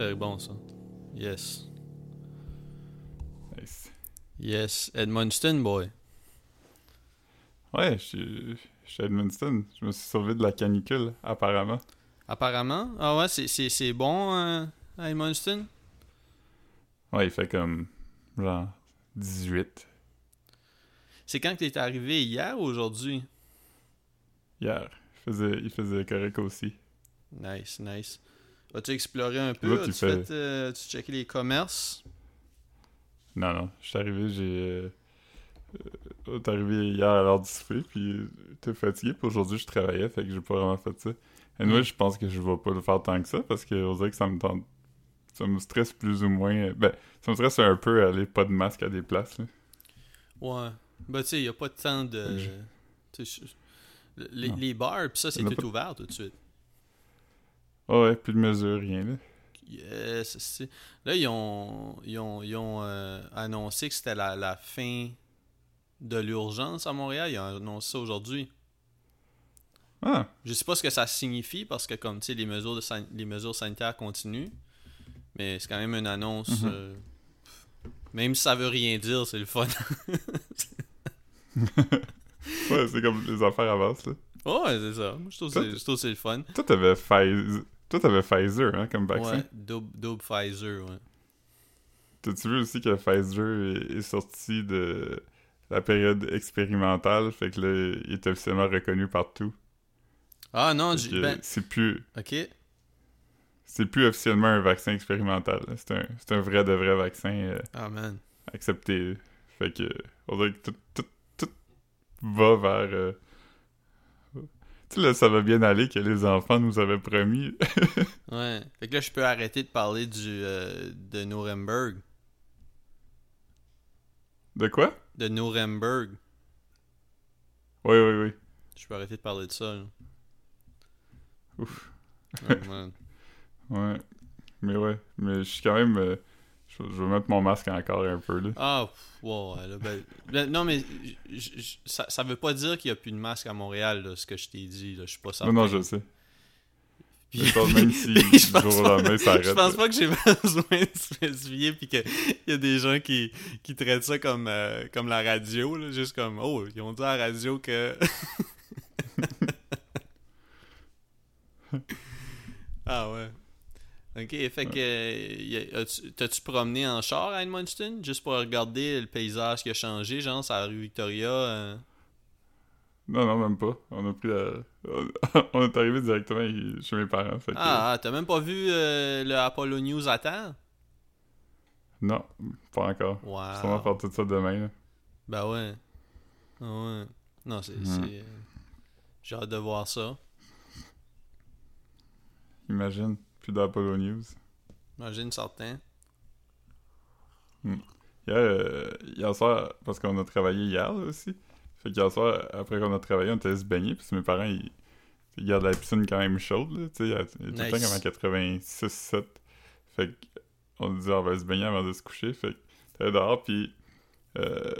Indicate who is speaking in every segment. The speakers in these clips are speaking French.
Speaker 1: Très bon, ça. Yes.
Speaker 2: Nice.
Speaker 1: Yes. Edmundston, boy.
Speaker 2: Ouais, je suis je suis à Edmundston. Je me suis sauvé de la canicule, apparemment.
Speaker 1: Apparemment. Ah ouais, c'est- c'est c'est bon euh, à Edmundston?
Speaker 2: Ouais, il fait comme genre 18
Speaker 1: C'est quand que t'es arrivé? Hier ou aujourd'hui?
Speaker 2: hier. Il faisait, il faisait correct aussi.
Speaker 1: Nice, nice. As-tu exploré un peu?
Speaker 2: Tu
Speaker 1: As-tu
Speaker 2: fais-
Speaker 1: fait, euh, checké les commerces?
Speaker 2: Non, non. Je suis arrivé, j'ai. Euh, euh, t'es arrivé hier à l'heure du souper, puis t'es fatigué, puis aujourd'hui je travaillais, fait que j'ai pas vraiment fait ça. Et moi, je pense que je vais pas le faire tant que ça, parce que on dirait que ça me tente. Ça me stresse plus ou moins. Ben, ça me stresse un peu aller pas de masque à des places, là.
Speaker 1: Ouais. Ben, tu sais, il a pas tant de.
Speaker 2: Je-
Speaker 1: Les, les bars, pis ça, c'est
Speaker 2: y
Speaker 1: tout
Speaker 2: pas-
Speaker 1: ouvert tout de suite.
Speaker 2: Ah ouais, plus de mesure, rien, là.
Speaker 1: Yes, Là, ils ont, ils ont, ils ont euh, annoncé que c'était la, la fin de l'urgence à Montréal. Ils ont annoncé ça aujourd'hui.
Speaker 2: Ah,
Speaker 1: Je sais pas ce que ça signifie parce que, comme tu sais, les mesures, de les mesures sanitaires continuent. Mais c'est quand même une annonce.
Speaker 2: Mhm.
Speaker 1: euh, même si ça veut rien dire, c'est le fun.
Speaker 2: ouais, c'est comme les affaires avancent, là.
Speaker 1: ouais, c'est ça. Moi, je trouve que c'est- je trouve que c'est le fun.
Speaker 2: Toi, t'avais Pfizer, toi, t'avais Pfizer, hein, comme vaccin.
Speaker 1: Ouais, double, double Pfizer, ouais.
Speaker 2: T'as-tu vu aussi que Pfizer est, est sorti de la période expérimentale, fait que là, il est officiellement reconnu partout.
Speaker 1: Ah non, j'ai- ben,
Speaker 2: c'est plus
Speaker 1: ok.
Speaker 2: c'est plus officiellement un vaccin expérimental. C'est un, un vrai de vrai vaccin euh,
Speaker 1: Ah man.
Speaker 2: accepté. Fait que on dirait que tout, tout, tout va vers euh, là, ça va bien aller que les enfants nous avaient promis.
Speaker 1: Ouais. Fait que là, je peux arrêter de parler du euh, de Nuremberg.
Speaker 2: de quoi?
Speaker 1: De Nuremberg.
Speaker 2: Oui, oui, oui.
Speaker 1: Je peux arrêter de parler de ça. là.
Speaker 2: Ouf.
Speaker 1: Oh, man.
Speaker 2: Ouais. Mais ouais. Mais je suis quand même. euh, je, vais mettre mon masque encore un peu, là.
Speaker 1: Ah, ouais, là, ben, ben, non, mais j- j- ça, ça veut pas dire qu'il y a plus de masque à Montréal, là, ce que je t'ai dit. Là. Je suis pas certain.
Speaker 2: Non, non, je sais.
Speaker 1: Puis-
Speaker 2: je pense même si du jour au
Speaker 1: pas-
Speaker 2: lendemain, ça arrête.
Speaker 1: Je pense pas que j'ai besoin de spécifier puis qu'il y a des gens qui, qui traitent ça comme, euh, comme la radio, là, juste comme Oh, ils ont dit à la radio que. ah ouais. Ok, fait que. T'as-tu promené en char à Edmundston? Juste pour regarder le paysage qui a changé, genre, sur la rue Victoria euh?
Speaker 2: Non, non, même pas. On a pris la... On est arrivé directement chez mes parents. Fait que...
Speaker 1: Ah, ah, t'as même pas vu euh, le Apollo News à terre?
Speaker 2: Non, pas encore.
Speaker 1: Wow.
Speaker 2: Je vais faire tout ça demain. Là.
Speaker 1: Ben ouais. Ah ouais. Non, c'est. C'est, euh, J'ai hâte de voir ça.
Speaker 2: Imagine. Plus d'Apollo News.
Speaker 1: Imagine certain.
Speaker 2: Hier, euh, hier soir, parce qu'on a travaillé hier là, aussi. Fait qu'hier soir, après qu'on a travaillé, on était allé se baigner. Puis mes parents, ils, ils gardent la piscine quand même chaude. Là, tu sais, il y a, tout le temps comme en 86-7. Fait qu'on dit, on va se baigner avant de se coucher. Fait que t'es dehors, puis euh,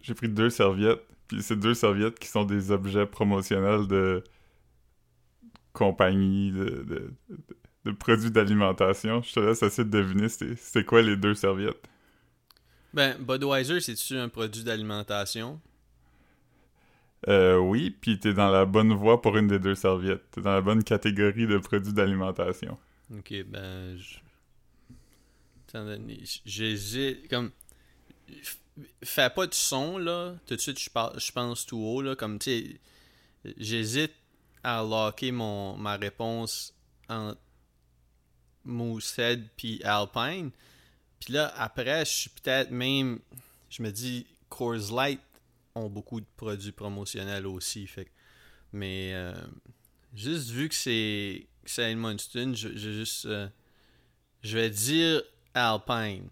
Speaker 2: j'ai pris deux serviettes. Puis c'est deux serviettes qui sont des objets promotionnels de compagnie, de, de, de- de produits d'alimentation. Je te laisse essayer de deviner c'est c'est quoi les deux serviettes.
Speaker 1: Ben, Budweiser, c'est-tu un produit d'alimentation?
Speaker 2: Euh, oui, puis t'es dans la bonne voie pour une des deux serviettes. T'es dans la bonne catégorie de produits d'alimentation.
Speaker 1: Ok, ben. J'hésite. Comme. Fais pas de son, là. Tout de suite, je par- je pense tout haut, là. Comme, tu sais. J'hésite à locker mon, ma réponse entre Moosehead puis Alpine. Puis là, après, je suis peut-être même. Je me dis, Coors Light ont beaucoup de produits promotionnels aussi. Fait mais euh, juste vu que c'est c'est Edmundston, je, je juste. euh, je vais dire Alpine.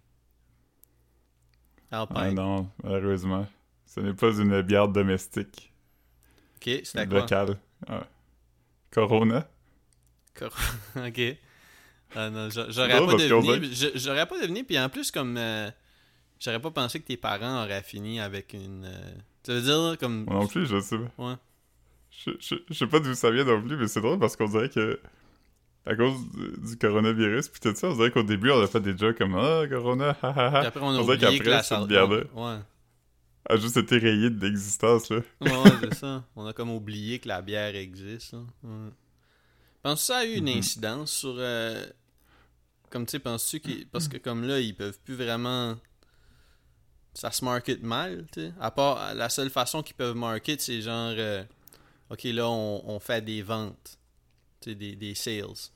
Speaker 2: Ah
Speaker 1: Alpine.
Speaker 2: non, malheureusement. Ce n'est pas une bière domestique.
Speaker 1: ok, c'était quoi?
Speaker 2: Locale. Ah. Corona?
Speaker 1: ok. Ah non, j'a- j'aurais pas deviné. J'aurais pas deviné, puis en plus, comme. euh, j'aurais pas pensé que tes parents auraient fini avec une. euh, ça veut dire, comme.
Speaker 2: Moi non plus, je sais pas.
Speaker 1: Ouais.
Speaker 2: Je, je, je sais pas d'où ça vient non plus, mais c'est drôle parce qu'on dirait que à cause du, coronavirus, puis tout ça, on dirait qu'au début, on a fait des jokes comme Ah, Corona, ha ha
Speaker 1: Puis après, on a
Speaker 2: On dirait
Speaker 1: oublié que la
Speaker 2: cette
Speaker 1: sal-
Speaker 2: bière-là-
Speaker 1: Ouais.
Speaker 2: A juste été rayé de l'existence, là.
Speaker 1: Ouais, c'est ça. On a comme oublié que la bière existe. Là. Ouais. Penses-tu que ça a eu une
Speaker 2: Mhm.
Speaker 1: incidence sur. euh, Comme tu sais, penses-tu qu'ils. Parce que comme là, ils peuvent plus vraiment. Ça se market mal, tu sais. À part. La seule façon qu'ils peuvent market, c'est genre. euh, Ok, là, on, on fait des ventes. Tu sais, des, des sales.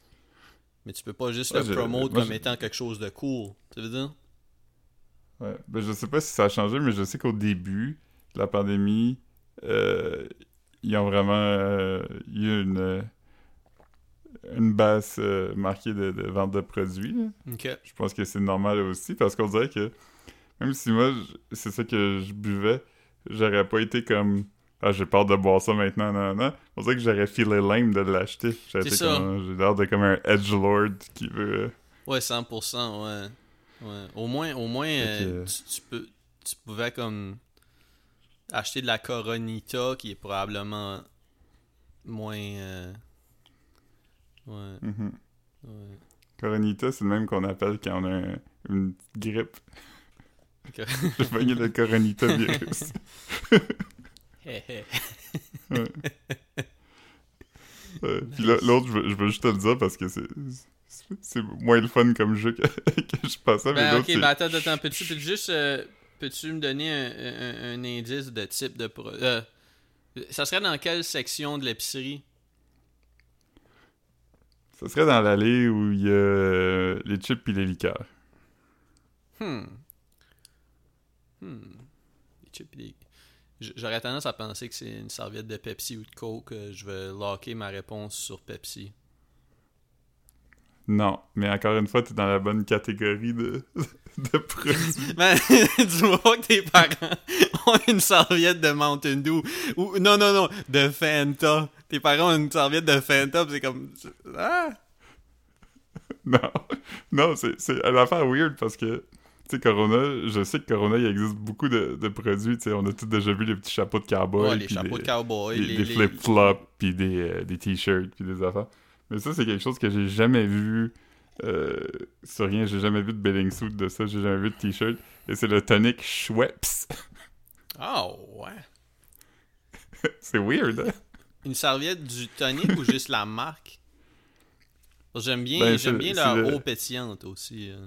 Speaker 1: Mais tu peux pas juste
Speaker 2: Ouais,
Speaker 1: le promote
Speaker 2: moi,
Speaker 1: comme étant quelque chose de cool. Tu veux dire?
Speaker 2: Ouais. Ben, je sais pas si ça a changé, mais je sais qu'au début de la pandémie, euh, ils ont vraiment euh, eu une, euh, une baisse euh, marquée de, de vente de produits. Je pense que c'est normal aussi, parce qu'on dirait que même si moi, c'est ça que je buvais, j'aurais pas été comme Ah, j'ai peur de boire ça maintenant, non, non. On dirait que j'aurais filé lame de l'acheter. J'ai l'air de comme un edgelord qui veut.
Speaker 1: Ouais, 100%, ouais. Ouais. Au moins, au moins
Speaker 2: que-
Speaker 1: euh, tu, tu peux, tu pouvais comme acheter de la Coronita qui est probablement moins... euh, Ouais,
Speaker 2: mhm.
Speaker 1: ouais.
Speaker 2: Coronita, c'est le même qu'on appelle quand on a un- une grippe.
Speaker 1: Ok.
Speaker 2: J'ai pogné le Coronita virus. Ouais. Ouais. Puis l'autre, je je veux juste te le dire parce que c'est c'est- moins le fun comme jeu que, que je pensais. mais
Speaker 1: Ben,
Speaker 2: l'autre,
Speaker 1: ok, ben attends, attends, peux-tu peux juste... euh, peux-tu me donner un, un- un indice de type de... pro- euh, ça serait dans quelle section de l'épicerie?
Speaker 2: Ça serait dans l'allée où il y a euh, les chips et les liqueurs.
Speaker 1: Hmm. Hmm. Les chips et les- J'aurais tendance à penser que c'est une serviette de Pepsi ou de Coke. Je vais locker ma réponse sur Pepsi.
Speaker 2: Non, mais encore une fois, t'es dans la bonne catégorie de, de produits.
Speaker 1: Ben, tu vois pas que tes parents ont une serviette de Mountain Dew. Ou, non, non, non, de Fanta. Tes parents ont une serviette de Fanta, pis c'est comme... Ah!
Speaker 2: Non, non, c'est c'est une affaire weird parce que, tu sais, Corona, je sais que Corona, il existe beaucoup de, de produits, tu sais, on a tous déjà vu les petits chapeaux de cowboy,
Speaker 1: Ouais, les chapeaux
Speaker 2: des-
Speaker 1: de cowboy.
Speaker 2: des,
Speaker 1: les,
Speaker 2: des
Speaker 1: les-
Speaker 2: flip-flops, puis des, euh, des t-shirts, puis des affaires. Mais ça, c'est quelque chose que j'ai jamais vu euh, sur rien. J'ai jamais vu de belling suit de ça, j'ai jamais vu de t-shirt. Et c'est le tonic Schweppes.
Speaker 1: Ah, ouais.
Speaker 2: c'est weird, hein?
Speaker 1: Une serviette du tonic ou juste la marque? J'aime bien,
Speaker 2: Ben,
Speaker 1: j'aime bien
Speaker 2: c'est
Speaker 1: leur
Speaker 2: le-
Speaker 1: eau pétillante aussi. euh.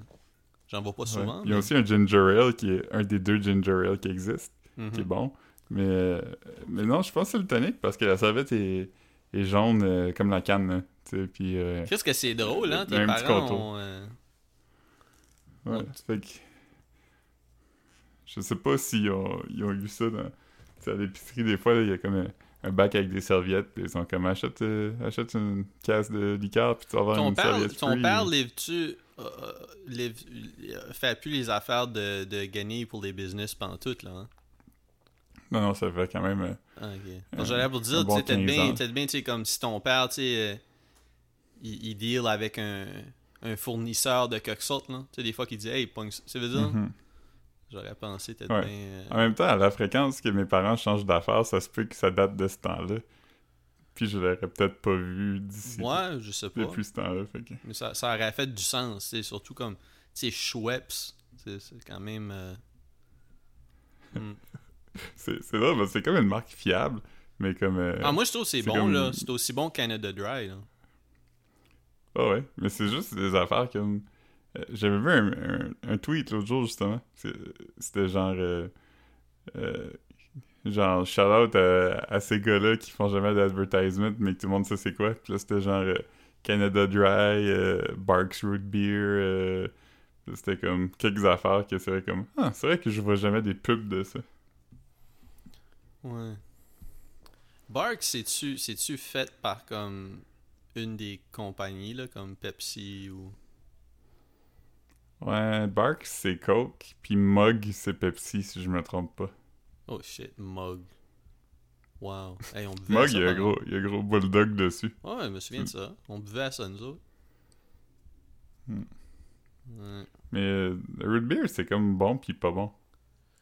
Speaker 1: J'en vois pas souvent.
Speaker 2: Ouais. Il y a
Speaker 1: mais-
Speaker 2: aussi un ginger ale qui est un des deux ginger ale qui existent,
Speaker 1: Mhm.
Speaker 2: qui est bon. Mais, euh, mais non, je pense que c'est le tonic parce que la serviette est, est jaune euh, comme la canne. sais, Puis, euh,
Speaker 1: Qu'est-ce que c'est drôle, hein? Tes
Speaker 2: Un petit
Speaker 1: parents ont... euh,
Speaker 2: Ouais, fait que... Je sais pas s'ils ont, ils ont eu ça dans... tu sais, à l'épicerie, des fois, il y a comme un, un bac avec des serviettes, puis ils sont comme achète, euh, achète une caisse de liqueur, puis tu vas avoir
Speaker 1: Ton
Speaker 2: une
Speaker 1: père,
Speaker 2: serviette
Speaker 1: ton
Speaker 2: free.
Speaker 1: père livre- euh, fait plus les affaires de, de gagner pour les business pantoute, là, hein?
Speaker 2: Non, non, ça fait quand même... euh,
Speaker 1: Ah, ok. Que J'allais pour
Speaker 2: un
Speaker 1: dire,
Speaker 2: bon
Speaker 1: peut-être
Speaker 2: 15
Speaker 1: bien, peut-être bien, tu sais, comme si ton père, tu sais, euh, il, il deal avec un, un fournisseur de quelque sorte, là. Tu sais, des fois, qu'il dit, hey, pogne ça. Veut dire,
Speaker 2: mhm.
Speaker 1: j'aurais pensé peut-être
Speaker 2: Ouais.
Speaker 1: bien... euh,
Speaker 2: En même temps, à la fréquence que mes parents changent d'affaires, ça se peut que ça date de ce temps-là. Puis je l'aurais peut-être pas vu d'ici.
Speaker 1: Ouais, je sais pas.
Speaker 2: Depuis ce temps-là, que...
Speaker 1: Mais ça, ça aurait fait du sens, sais, surtout comme, tu sais, Schweppes, c'est c'est quand même... euh, hmm.
Speaker 2: C'est parce que c'est comme une marque fiable, mais comme... euh,
Speaker 1: Ah, moi, je trouve que c'est bon,
Speaker 2: comme-
Speaker 1: là. C'est aussi bon Canada Dry, là.
Speaker 2: Ah ouais, mais c'est juste des affaires comme. euh, J'avais vu un, un- un tweet l'autre jour, justement. C'était genre. euh, genre, shout out à, à ces gars-là qui font jamais d'advertisement, mais que tout le monde sait c'est quoi. Puis là, c'était genre Canada Dry, Barks Root Beer. c'était comme quelques affaires que c'est vrai comme. Ah, c'est vrai que je vois jamais des pubs de ça.
Speaker 1: Ouais. Bark, c'est-tu c'est-tu fait par comme une des compagnies, là, comme Pepsi ou...
Speaker 2: Ouais, Barks c'est Coke, puis Mug c'est Pepsi, si je me trompe pas.
Speaker 1: Oh shit, Mug. Wow. Hey, on buvait
Speaker 2: Mug, il y a gros, il y a gros bulldog dessus.
Speaker 1: Ouais, je me souviens de ça. On buvait à ça, nous autres.
Speaker 2: Hmm.
Speaker 1: Ouais.
Speaker 2: Mais euh, le root beer, c'est comme bon puis pas bon.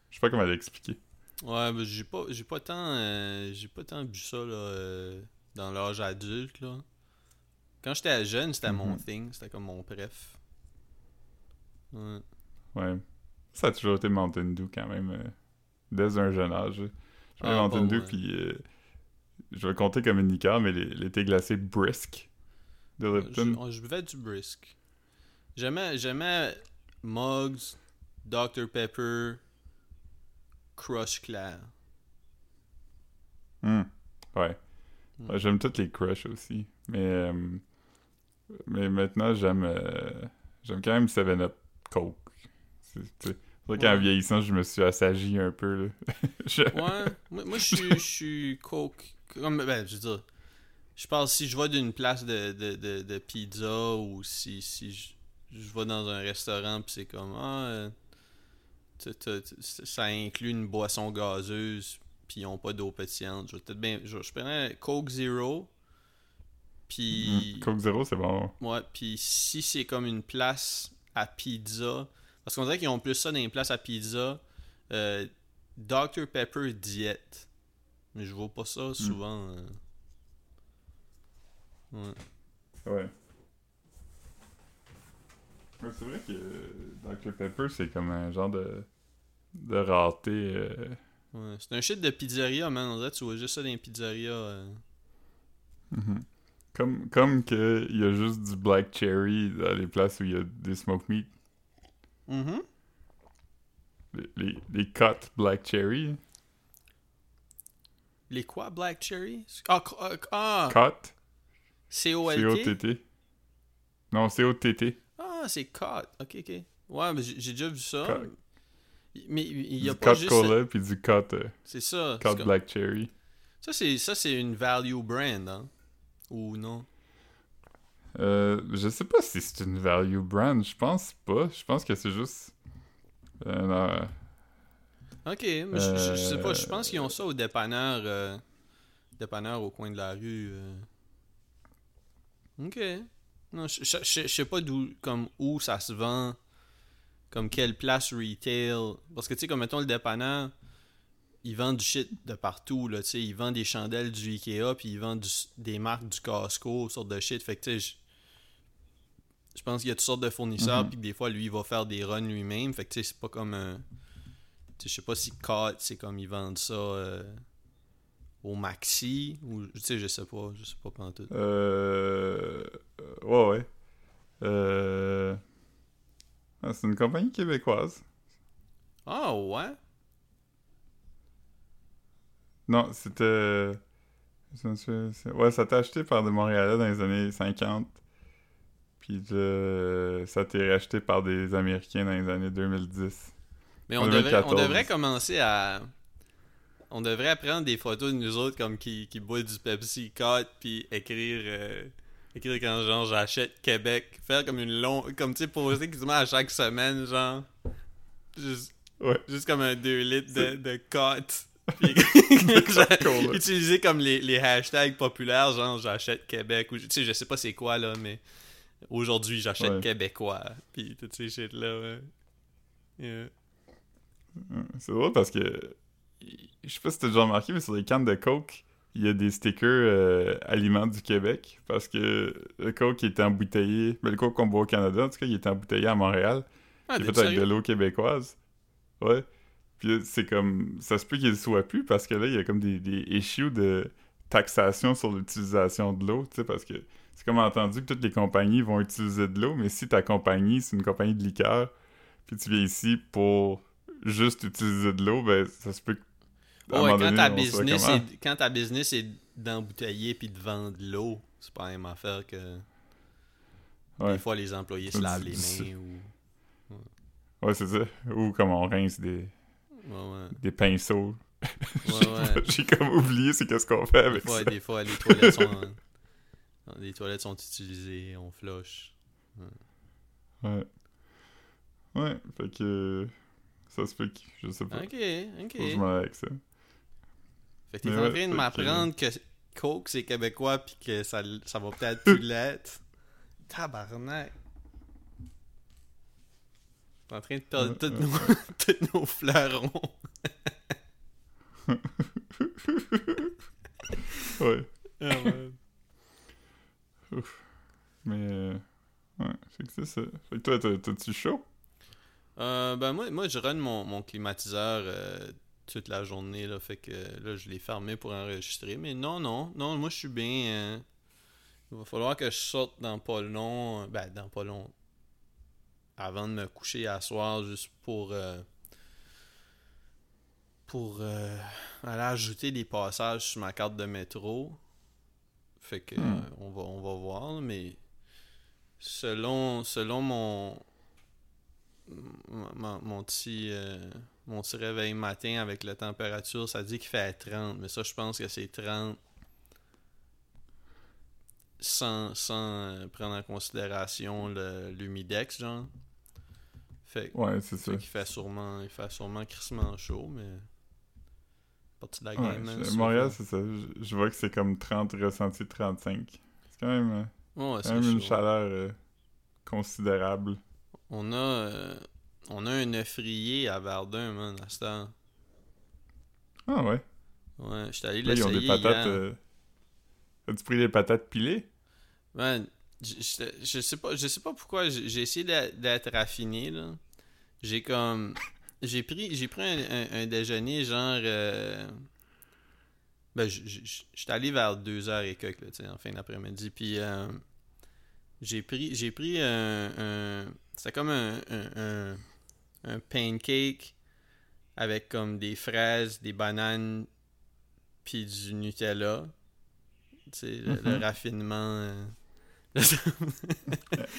Speaker 2: Je sais pas comment l'expliquer.
Speaker 1: Ouais, mais j'ai pas j'ai pas tant euh, j'ai pas tant bu ça là euh, dans l'âge adulte là. Quand j'étais jeune, c'était mon
Speaker 2: Mhm.
Speaker 1: thing. C'était comme mon préf. Ouais.
Speaker 2: Ouais. Ça a toujours été Mountain Dew quand même. euh, dès un jeune âge. Je
Speaker 1: Ah,
Speaker 2: Mountain Dew, puis euh, je vais compter comme une liqueur, mais les, les thés glacés Brisk de Lipton.
Speaker 1: Je, je buvais du brisk. J'aimais, j'aimais Mugs, Dr Pepper, Crush Clair.
Speaker 2: Hmm. Ouais. Ouais, J'aime toutes les crushs aussi. Mais, euh, mais maintenant, j'aime euh, j'aime quand même 7-Up Coke. C'est vrai qu'en
Speaker 1: Ouais.
Speaker 2: vieillissant, je me suis assagi un peu. Là. Je-
Speaker 1: Ouais, moi, moi, je suis- je suis Coke. Comme, ben, je veux dire, je pense si je vais d'une place de, de, de, de pizza ou si, si je, je vais dans un restaurant puis c'est comme, ah, euh, ça inclut une boisson gazeuse puis ils ont pas d'eau pétillante. Je peut-être bien, je, je prendrais Coke Zero. Puis.
Speaker 2: Hmm. Coke Zero, c'est bon.
Speaker 1: Ouais, puis si c'est comme une place à pizza, parce qu'on dirait qu'ils ont plus ça dans les places à pizza, euh, Dr Pepper diète. Mais je vois pas ça souvent. euh. Ouais.
Speaker 2: Ouais. Ouais, c'est vrai que Dr Pepper, c'est comme un genre de, de rareté. euh,
Speaker 1: Ouais. C'est un shit de pizzeria, man. On dirait que tu vois juste ça dans les pizzerias. euh.
Speaker 2: mhm. Comme, comme que il y a juste du black cherry dans les places où il y a des smoke meat.
Speaker 1: Mhm.
Speaker 2: Les, les, les cut black cherry.
Speaker 1: Les quoi, Black Cherry? Ah, co- ah, ah,
Speaker 2: Cut?
Speaker 1: C-O-L-T
Speaker 2: C-O-T-T. Non, C-O-T-T.
Speaker 1: Ah, c'est Cot. Ok, ok. Ouais, mais j'ai déjà vu ça. Mais il y a
Speaker 2: Du
Speaker 1: pas
Speaker 2: cut
Speaker 1: juste.
Speaker 2: cola puis du cut, euh,
Speaker 1: C'est ça. comme-
Speaker 2: black cherry.
Speaker 1: Ça, c'est ça c'est une value brand, hein? Ou non?
Speaker 2: Euh, je sais pas si c'est une value brand. Je pense pas. Je pense que c'est juste. Euh, non,
Speaker 1: Ok, mais je, je- je sais pas, je pense qu'ils ont ça au dépanneur, euh, dépanneur au coin de la rue. euh. Ok. Non, je, je- je- je sais pas d'où, comme où ça se vend, comme quelle place retail. Parce que tu sais, comme mettons le dépanneur, ils vendent du shit de partout, là, tu sais, ils vendent des chandelles du Ikea, puis ils vendent du- des marques du Costco, sortes de shit. Fait que tu sais, je- je pense qu'il y a toutes sortes de fournisseurs,
Speaker 2: Mhm.
Speaker 1: puis que des fois, lui, il va faire des runs lui-même. Fait que tu sais, c'est pas comme un. Tu sais, je sais pas si Cot, c'est comme ils vendent ça euh, au Maxi, ou tu sais, je sais pas, je sais pas pantoute.
Speaker 2: Euh... euh, Ouais, ouais. Euh... ah, c'est une compagnie québécoise.
Speaker 1: Ah ouais?
Speaker 2: Non, c'était... Ouais, ça t'a acheté par des Montréalais dans les années 50. Puis de... ça a été racheté par des Américains dans les années 2010.
Speaker 1: Mais
Speaker 2: En
Speaker 1: on devrait,
Speaker 2: 2014.
Speaker 1: on devrait commencer à. On devrait prendre des photos de nous autres comme qui, qui boit du Pepsi Cot, puis écrire. euh, écrire quand genre j'achète Québec. Faire comme une longue. Comme tu sais, poser quasiment à chaque semaine, genre. Juste,
Speaker 2: Ouais.
Speaker 1: juste comme un 2 litres de, de Cot. Puis,
Speaker 2: Coca-Cola.
Speaker 1: utiliser comme les, les hashtags populaires, genre j'achète Québec, ou tu sais, je sais pas c'est quoi là, mais aujourd'hui j'achète
Speaker 2: Ouais.
Speaker 1: québécois, puis toutes ces shit là, ouais. Yeah.
Speaker 2: C'est drôle parce que... Je sais pas si t'as déjà remarqué, mais sur les cannes de Coke, il y a des stickers euh, aliments du Québec. Parce que le Coke était embouteillé... Mais le Coke qu'on boit au Canada, en tout cas, il était embouteillé à Montréal.
Speaker 1: Ah,
Speaker 2: Il est fait avec de l'eau québécoise. Ouais. Puis c'est comme. Ça se peut qu'il ne soit plus parce que là, il y a comme des, des issues de taxation sur l'utilisation de l'eau, tu sais, parce que c'est comme entendu que toutes les compagnies vont utiliser de l'eau, mais si ta compagnie, c'est une compagnie de liqueur, puis tu viens ici pour juste utiliser de l'eau, ben ça se peut que.
Speaker 1: Ouais, quand
Speaker 2: donné,
Speaker 1: ta business est, quand ta business est d'embouteiller puis de vendre l'eau, c'est pas la même affaire que
Speaker 2: ouais,
Speaker 1: des fois les employés se lavent les mains ou
Speaker 2: ouais c'est ça. Ou comme on rince des, des pinceaux.
Speaker 1: Ouais, ouais.
Speaker 2: J'ai comme oublié c'est qu'est-ce qu'on fait
Speaker 1: Des
Speaker 2: avec
Speaker 1: fois,
Speaker 2: ça.
Speaker 1: des fois les toilettes sont les toilettes sont utilisées, on flush.
Speaker 2: Ouais. Ouais, fait que. Ça se peut que. Je sais pas.
Speaker 1: OK, OK.
Speaker 2: Faut que je avec ça.
Speaker 1: Fait que t'es
Speaker 2: Mais
Speaker 1: en train de
Speaker 2: que-
Speaker 1: m'apprendre que Coke c'est québécois puis que ça, ça va peut-être plus l'être. Tabarnak. T'es en train de perdre tous nos, tous nos fleurons.
Speaker 2: Ouais.
Speaker 1: Ah, ouais.
Speaker 2: ça. Fait que toi, t'as- t'as-tu chaud?
Speaker 1: Euh, ben moi, moi je run mon, mon climatiseur euh, toute la journée là, fait que là je l'ai fermé pour enregistrer. Mais non, non, non, moi je suis bien. euh, il va falloir que je sorte dans pas long, euh, ben dans pas long, avant de me coucher à soir juste pour euh, pour euh, aller ajouter des passages sur ma carte de métro. Fait que
Speaker 2: Hmm.
Speaker 1: on va on va voir, mais selon selon mon mon, mon- petit mon petit réveil matin avec la température, ça dit qu'il fait 30, mais ça je pense que c'est 30 sans, sans euh, prendre en considération l'humidex genre. Fait,
Speaker 2: Ouais, c'est ça.
Speaker 1: fait qu'il fait sûrement il fait sûrement crissement chaud, mais partie de la game.
Speaker 2: je-
Speaker 1: ça
Speaker 2: Montréal, c'est ça. Je, je vois que c'est comme 30 ressenti 35. C'est quand même, euh,
Speaker 1: Ouais,
Speaker 2: quand même une
Speaker 1: chaud.
Speaker 2: chaleur euh, considérable.
Speaker 1: On a euh, on a un œuvrier à Verdun, man, à ce temps.
Speaker 2: Ah ouais.
Speaker 1: Ouais, j'étais allé
Speaker 2: Là, ils ont
Speaker 1: l'essayer
Speaker 2: des patates. euh, As-tu pris des patates pilées?
Speaker 1: Man, je sais pas, je sais pas pourquoi j'ai essayé d'être raffiné là. J'ai comme j'ai pris j'ai pris un, un- un déjeuner genre euh, ben j'étais allé vers 2h et quelques là, tu sais, en fin d'après-midi puis euh, j'ai pris j'ai pris un, un c'était comme un, un, un, un pancake avec comme des fraises, des bananes puis du Nutella. Tu sais, le, le
Speaker 2: Mhm.
Speaker 1: raffinement. euh,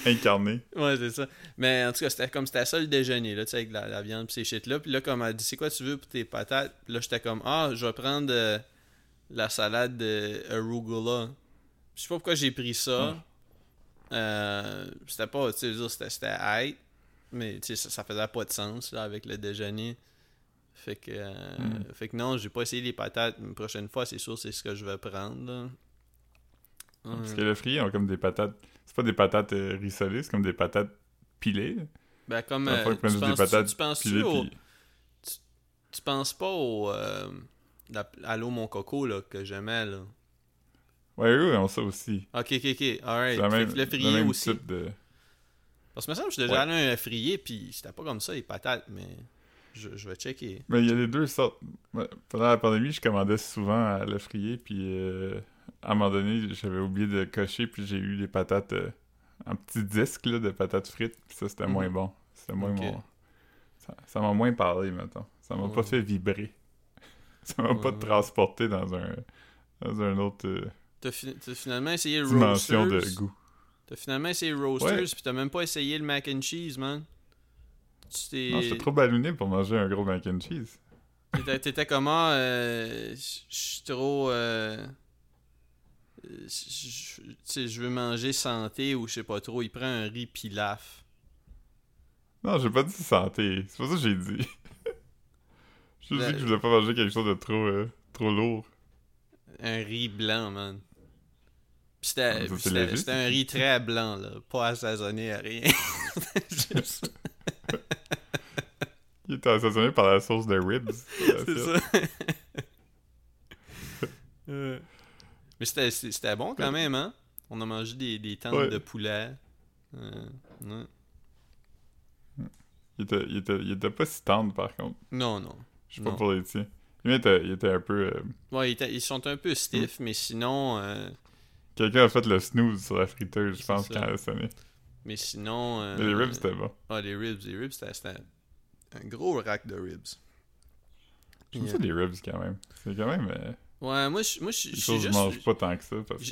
Speaker 2: Incarné.
Speaker 1: ouais, c'est ça. Mais en tout cas, c'était comme c'était ça le déjeuner, là, tu sais, avec la, la viande pis ces shit-là. Puis là, comme elle dit, c'est quoi tu veux pour tes patates? Puis là, j'étais comme, ah, je vais prendre euh, la salade de arugula. Je sais pas pourquoi j'ai pris ça. Euh, c'était pas, tu sais, c'était c'était hype. Mais ça, ça faisait pas de sens, là, avec le déjeuner. Fait que, euh,
Speaker 2: Mm.
Speaker 1: fait que non, j'ai pas essayé les patates. Une prochaine fois, c'est sûr, c'est ce que je vais prendre, là.
Speaker 2: Parce que le frier ont comme des patates. C'est pas des patates euh, rissolées, c'est comme des patates pilées.
Speaker 1: Ben, comme. Euh, tu,
Speaker 2: des
Speaker 1: penses,
Speaker 2: patates
Speaker 1: tu, penses
Speaker 2: pilées.
Speaker 1: au,
Speaker 2: puis-
Speaker 1: tu penses pas au. Euh, la- Allô mon coco, là, que j'aimais, là?
Speaker 2: Ouais, ils ont ça aussi.
Speaker 1: Ok, ok, ok. Alright.
Speaker 2: Même,
Speaker 1: le
Speaker 2: même
Speaker 1: aussi.
Speaker 2: type de...
Speaker 1: Parce que me semble que je suis déjà
Speaker 2: Ouais.
Speaker 1: allé à un frier, puis c'était pas comme ça, les patates, mais. Je, je vais checker.
Speaker 2: Mais il y a les deux sortes. Ouais, Pendant la pandémie, je commandais souvent à le frier, puis euh, à un moment donné, j'avais oublié de cocher, puis j'ai eu des patates, euh, un petit disque là, de patates frites, puis ça, c'était
Speaker 1: Mhm.
Speaker 2: moins bon. C'était moins. Ça m'a moins parlé, maintenant. Ça m'a pas fait vibrer. Ça m'a pas transporté dans un dans un autre euh,
Speaker 1: T'as fi- t'as finalement essayé le
Speaker 2: dimension de goût.
Speaker 1: T'as finalement essayé Roasters,
Speaker 2: Ouais.
Speaker 1: puis t'as même pas essayé le mac and cheese, man. Tu.
Speaker 2: Non, j'étais trop ballonné pour manger un gros mac and cheese.
Speaker 1: T'étais- comment euh, Je je suis trop. euh, je- je- je veux manger santé ou je sais pas trop. Il prend un riz pilaf.
Speaker 2: Non, j'ai pas dit santé. C'est pas ça que j'ai dit. J'ai
Speaker 1: Le-
Speaker 2: dit que je voulais pas manger quelque chose de trop, euh, trop lourd.
Speaker 1: Un riz blanc, man.
Speaker 2: Ça.
Speaker 1: un riz très blanc, là. Pas assaisonné à rien. Juste-
Speaker 2: Il était assaisonné par la sauce de ribs.
Speaker 1: C'est ça. Euh. Mais c'était c'était bon quand même, hein? On a mangé des, des tentes
Speaker 2: Ouais.
Speaker 1: de poulet. Euh, ouais.
Speaker 2: Il était, il, était, il était pas si tendre, par contre.
Speaker 1: Non, non.
Speaker 2: Je sais pas
Speaker 1: Non.
Speaker 2: pour les tiens. Il était, il était un peu... euh,
Speaker 1: Ouais, ils, sont un peu stiff, mais sinon... euh,
Speaker 2: Quelqu'un a fait le snooze sur la friteuse, je pense, quand elle a sonné.
Speaker 1: mais sinon... euh,
Speaker 2: Mais les ribs, c'était bon.
Speaker 1: Ah, les ribs, les ribs, c'était un gros rack de ribs.
Speaker 2: J'aime
Speaker 1: Puis,
Speaker 2: ça, les ribs, quand même. C'est quand même... Euh,
Speaker 1: Ouais, moi, je moi, je- je juste...
Speaker 2: mange pas tant que ça. Parce...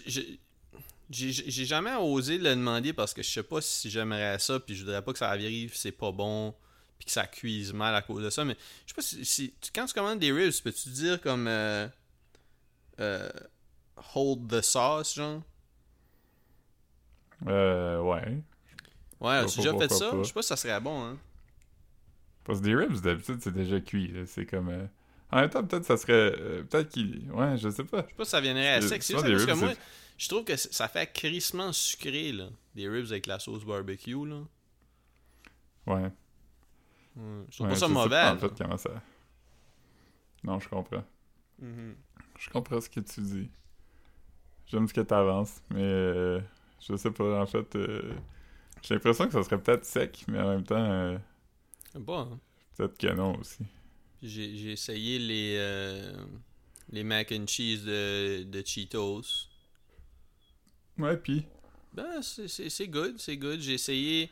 Speaker 1: j'ai- jamais osé le demander parce que je sais pas si j'aimerais ça, puis je voudrais pas que ça arrive, c'est pas bon, puis que ça cuise mal à cause de ça. Mais je sais pas si, quand tu commandes des ribs, peux-tu dire comme euh, euh, hold the sauce, genre?
Speaker 2: Euh, ouais.
Speaker 1: Ouais, as-tu déjà fait ça. Je sais pas si ça serait bon, hein.
Speaker 2: Parce que des ribs, d'habitude, c'est déjà cuit. C'est comme... euh, En même temps, peut-être ça serait... euh, peut-être qu'il... Ouais, je sais pas.
Speaker 1: Je sais pas si ça viendrait à sec. C'est parce que
Speaker 2: ribs,
Speaker 1: moi, je trouve que ça fait crissement sucré, là. Des ribs avec la sauce barbecue, là.
Speaker 2: Ouais.
Speaker 1: Ouais, Je trouve
Speaker 2: Ouais,
Speaker 1: pas ça
Speaker 2: je sais
Speaker 1: mauvais.
Speaker 2: En fait, comment ça... Non, je comprends.
Speaker 1: Mhm.
Speaker 2: Je comprends ce que tu dis. J'aime ce que t'avances, mais euh, je sais pas, en fait, euh, J'ai l'impression que ça serait peut-être sec, mais en même temps, euh,
Speaker 1: Bon,
Speaker 2: peut-être que non aussi.
Speaker 1: J'ai essayé les, les mac and cheese de, de Cheetos.
Speaker 2: Ouais, puis?
Speaker 1: Ben, c'est- good, c'est good. J'ai essayé.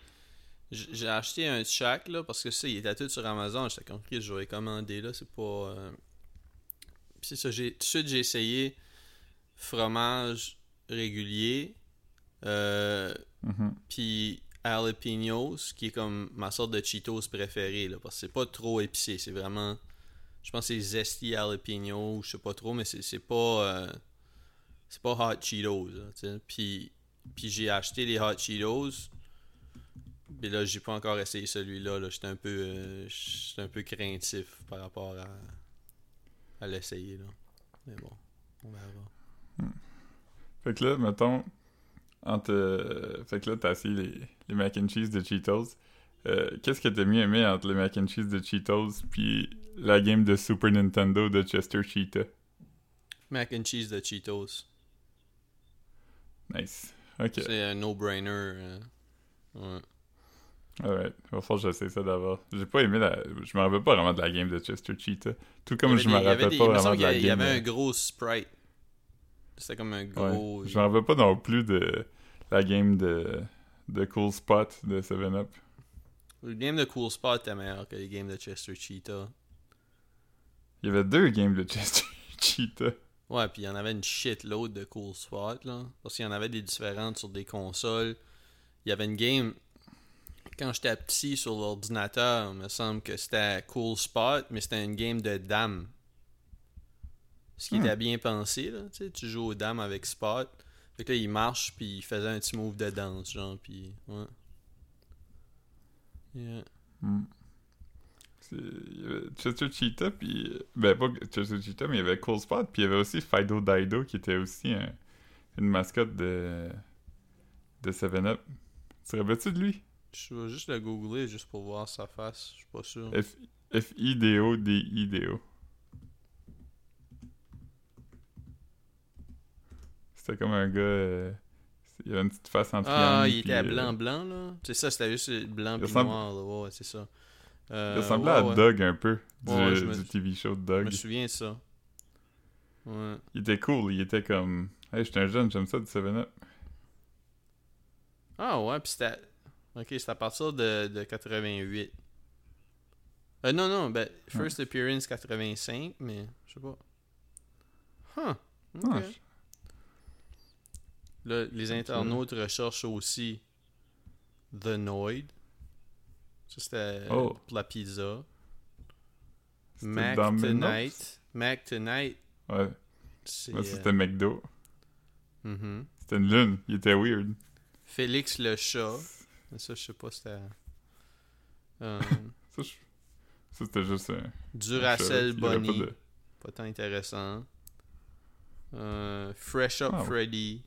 Speaker 1: J'ai acheté un shack là parce que ça, il était tout sur Amazon. J'étais compris, je vais commander là. C'est pas. Puis c'est ça, tout de suite j'ai essayé fromage régulier. Euh,
Speaker 2: Mhm.
Speaker 1: puis jalapenos, qui est comme ma sorte de Cheetos préférée, là, parce que c'est pas trop épicé, c'est vraiment, je pense que c'est zesty jalapeno, je sais pas trop, mais c'est pas, euh, c'est pas hot Cheetos, là. Puis, puis j'ai acheté les hot Cheetos, puis là j'ai pas encore essayé celui-là, là, j'étais un peu, euh, j'étais un peu craintif par rapport à, à l'essayer, là. Mais bon, on verra.
Speaker 2: Fait que là, mettons, entre. euh, fait que là, t'as essayé les, les mac and cheese de Cheetos. Euh, Qu'est-ce que t'as mieux aimé entre les mac and cheese de Cheetos puis la game de Super Nintendo de Chester Cheetah?
Speaker 1: Mac and cheese de Cheetos.
Speaker 2: Nice. Ok.
Speaker 1: C'est un no-brainer. euh, ouais.
Speaker 2: Alright. Il va falloir que j'essaie ça d'abord. J'ai pas aimé la. Je me rappelle pas vraiment de la game de Chester Cheetah. Tout comme
Speaker 1: Il y
Speaker 2: je me
Speaker 1: il y
Speaker 2: rappelle
Speaker 1: des-
Speaker 2: pas
Speaker 1: il me
Speaker 2: vraiment de la
Speaker 1: qu'il y
Speaker 2: game.
Speaker 1: avait un gros sprite. C'était comme un
Speaker 2: ouais.
Speaker 1: gros.
Speaker 2: Je me rappelle pas non plus de la game de, de Cool Spot de 7-Up.
Speaker 1: Le game de Cool Spot était meilleur que les games de Chester Cheetah.
Speaker 2: Il y avait deux games de Chester Cheetah.
Speaker 1: Ouais, puis il y en avait une shitload de Cool Spot, là. Parce qu'il y en avait des différentes sur des consoles. Il y avait une game. Quand j'étais petit sur l'ordinateur, il me semble que c'était Cool Spot, mais c'était une game de dames. Ce qui
Speaker 2: Hmm.
Speaker 1: était bien pensé, là. Tu sais, tu joues aux dames avec Spot. Fait que là, il marche, puis il faisait un petit move de danse, genre, puis. Ouais. Yeah.
Speaker 2: Hmm. Il y avait Chester Cheetah, puis. Ben, pas Chester Cheetah, mais il y avait Cool Spot, puis il y avait aussi Fido Dido, qui était aussi un- une mascotte de. de 7-Up. Tu te rappelles-tu de lui?
Speaker 1: Je vais juste le googler juste pour voir sa face. Je suis pas sûr.
Speaker 2: F- F-I-D-O-D-I-D-O. C'était comme un gars. euh, il avait une petite face en triangle.
Speaker 1: Ah, il était
Speaker 2: euh,
Speaker 1: blanc-blanc, là. C'est ça, c'était juste blanc puis
Speaker 2: ressemble-
Speaker 1: noir, là. Ouais, c'est ça. Euh,
Speaker 2: Il ressemblait
Speaker 1: ouais,
Speaker 2: à
Speaker 1: ouais.
Speaker 2: Doug un peu, du,
Speaker 1: Ouais, je me-
Speaker 2: du TV show de
Speaker 1: Je
Speaker 2: Doug.
Speaker 1: me souviens de ça. Ouais.
Speaker 2: Il était cool, il était comme. Hey, j'étais un jeune, j'aime ça du 7-Up.
Speaker 1: Ah ouais, puis c'était... Ok, c'est à partir de, de 88. Euh, non, non, ben, First Appearance 85, mais je sais pas. Huh.
Speaker 2: Ah, je-
Speaker 1: Là, les internautes recherchent aussi The Noid. Ça, c'était
Speaker 2: Oh.
Speaker 1: pour la pizza. Mac? Tonight. Mac Tonight,
Speaker 2: Ouais, ça,
Speaker 1: euh,
Speaker 2: c'était McDo.
Speaker 1: mhm.
Speaker 2: C'était une lune, il était weird.
Speaker 1: Félix le chat. Mais ça, je sais pas, c'était... Euh,
Speaker 2: Ça, je- ça, c'était juste un.
Speaker 1: Duracell Bunny.
Speaker 2: pas de-
Speaker 1: Pas tant intéressant. Euh, Fresh Up
Speaker 2: Ah.
Speaker 1: Freddy.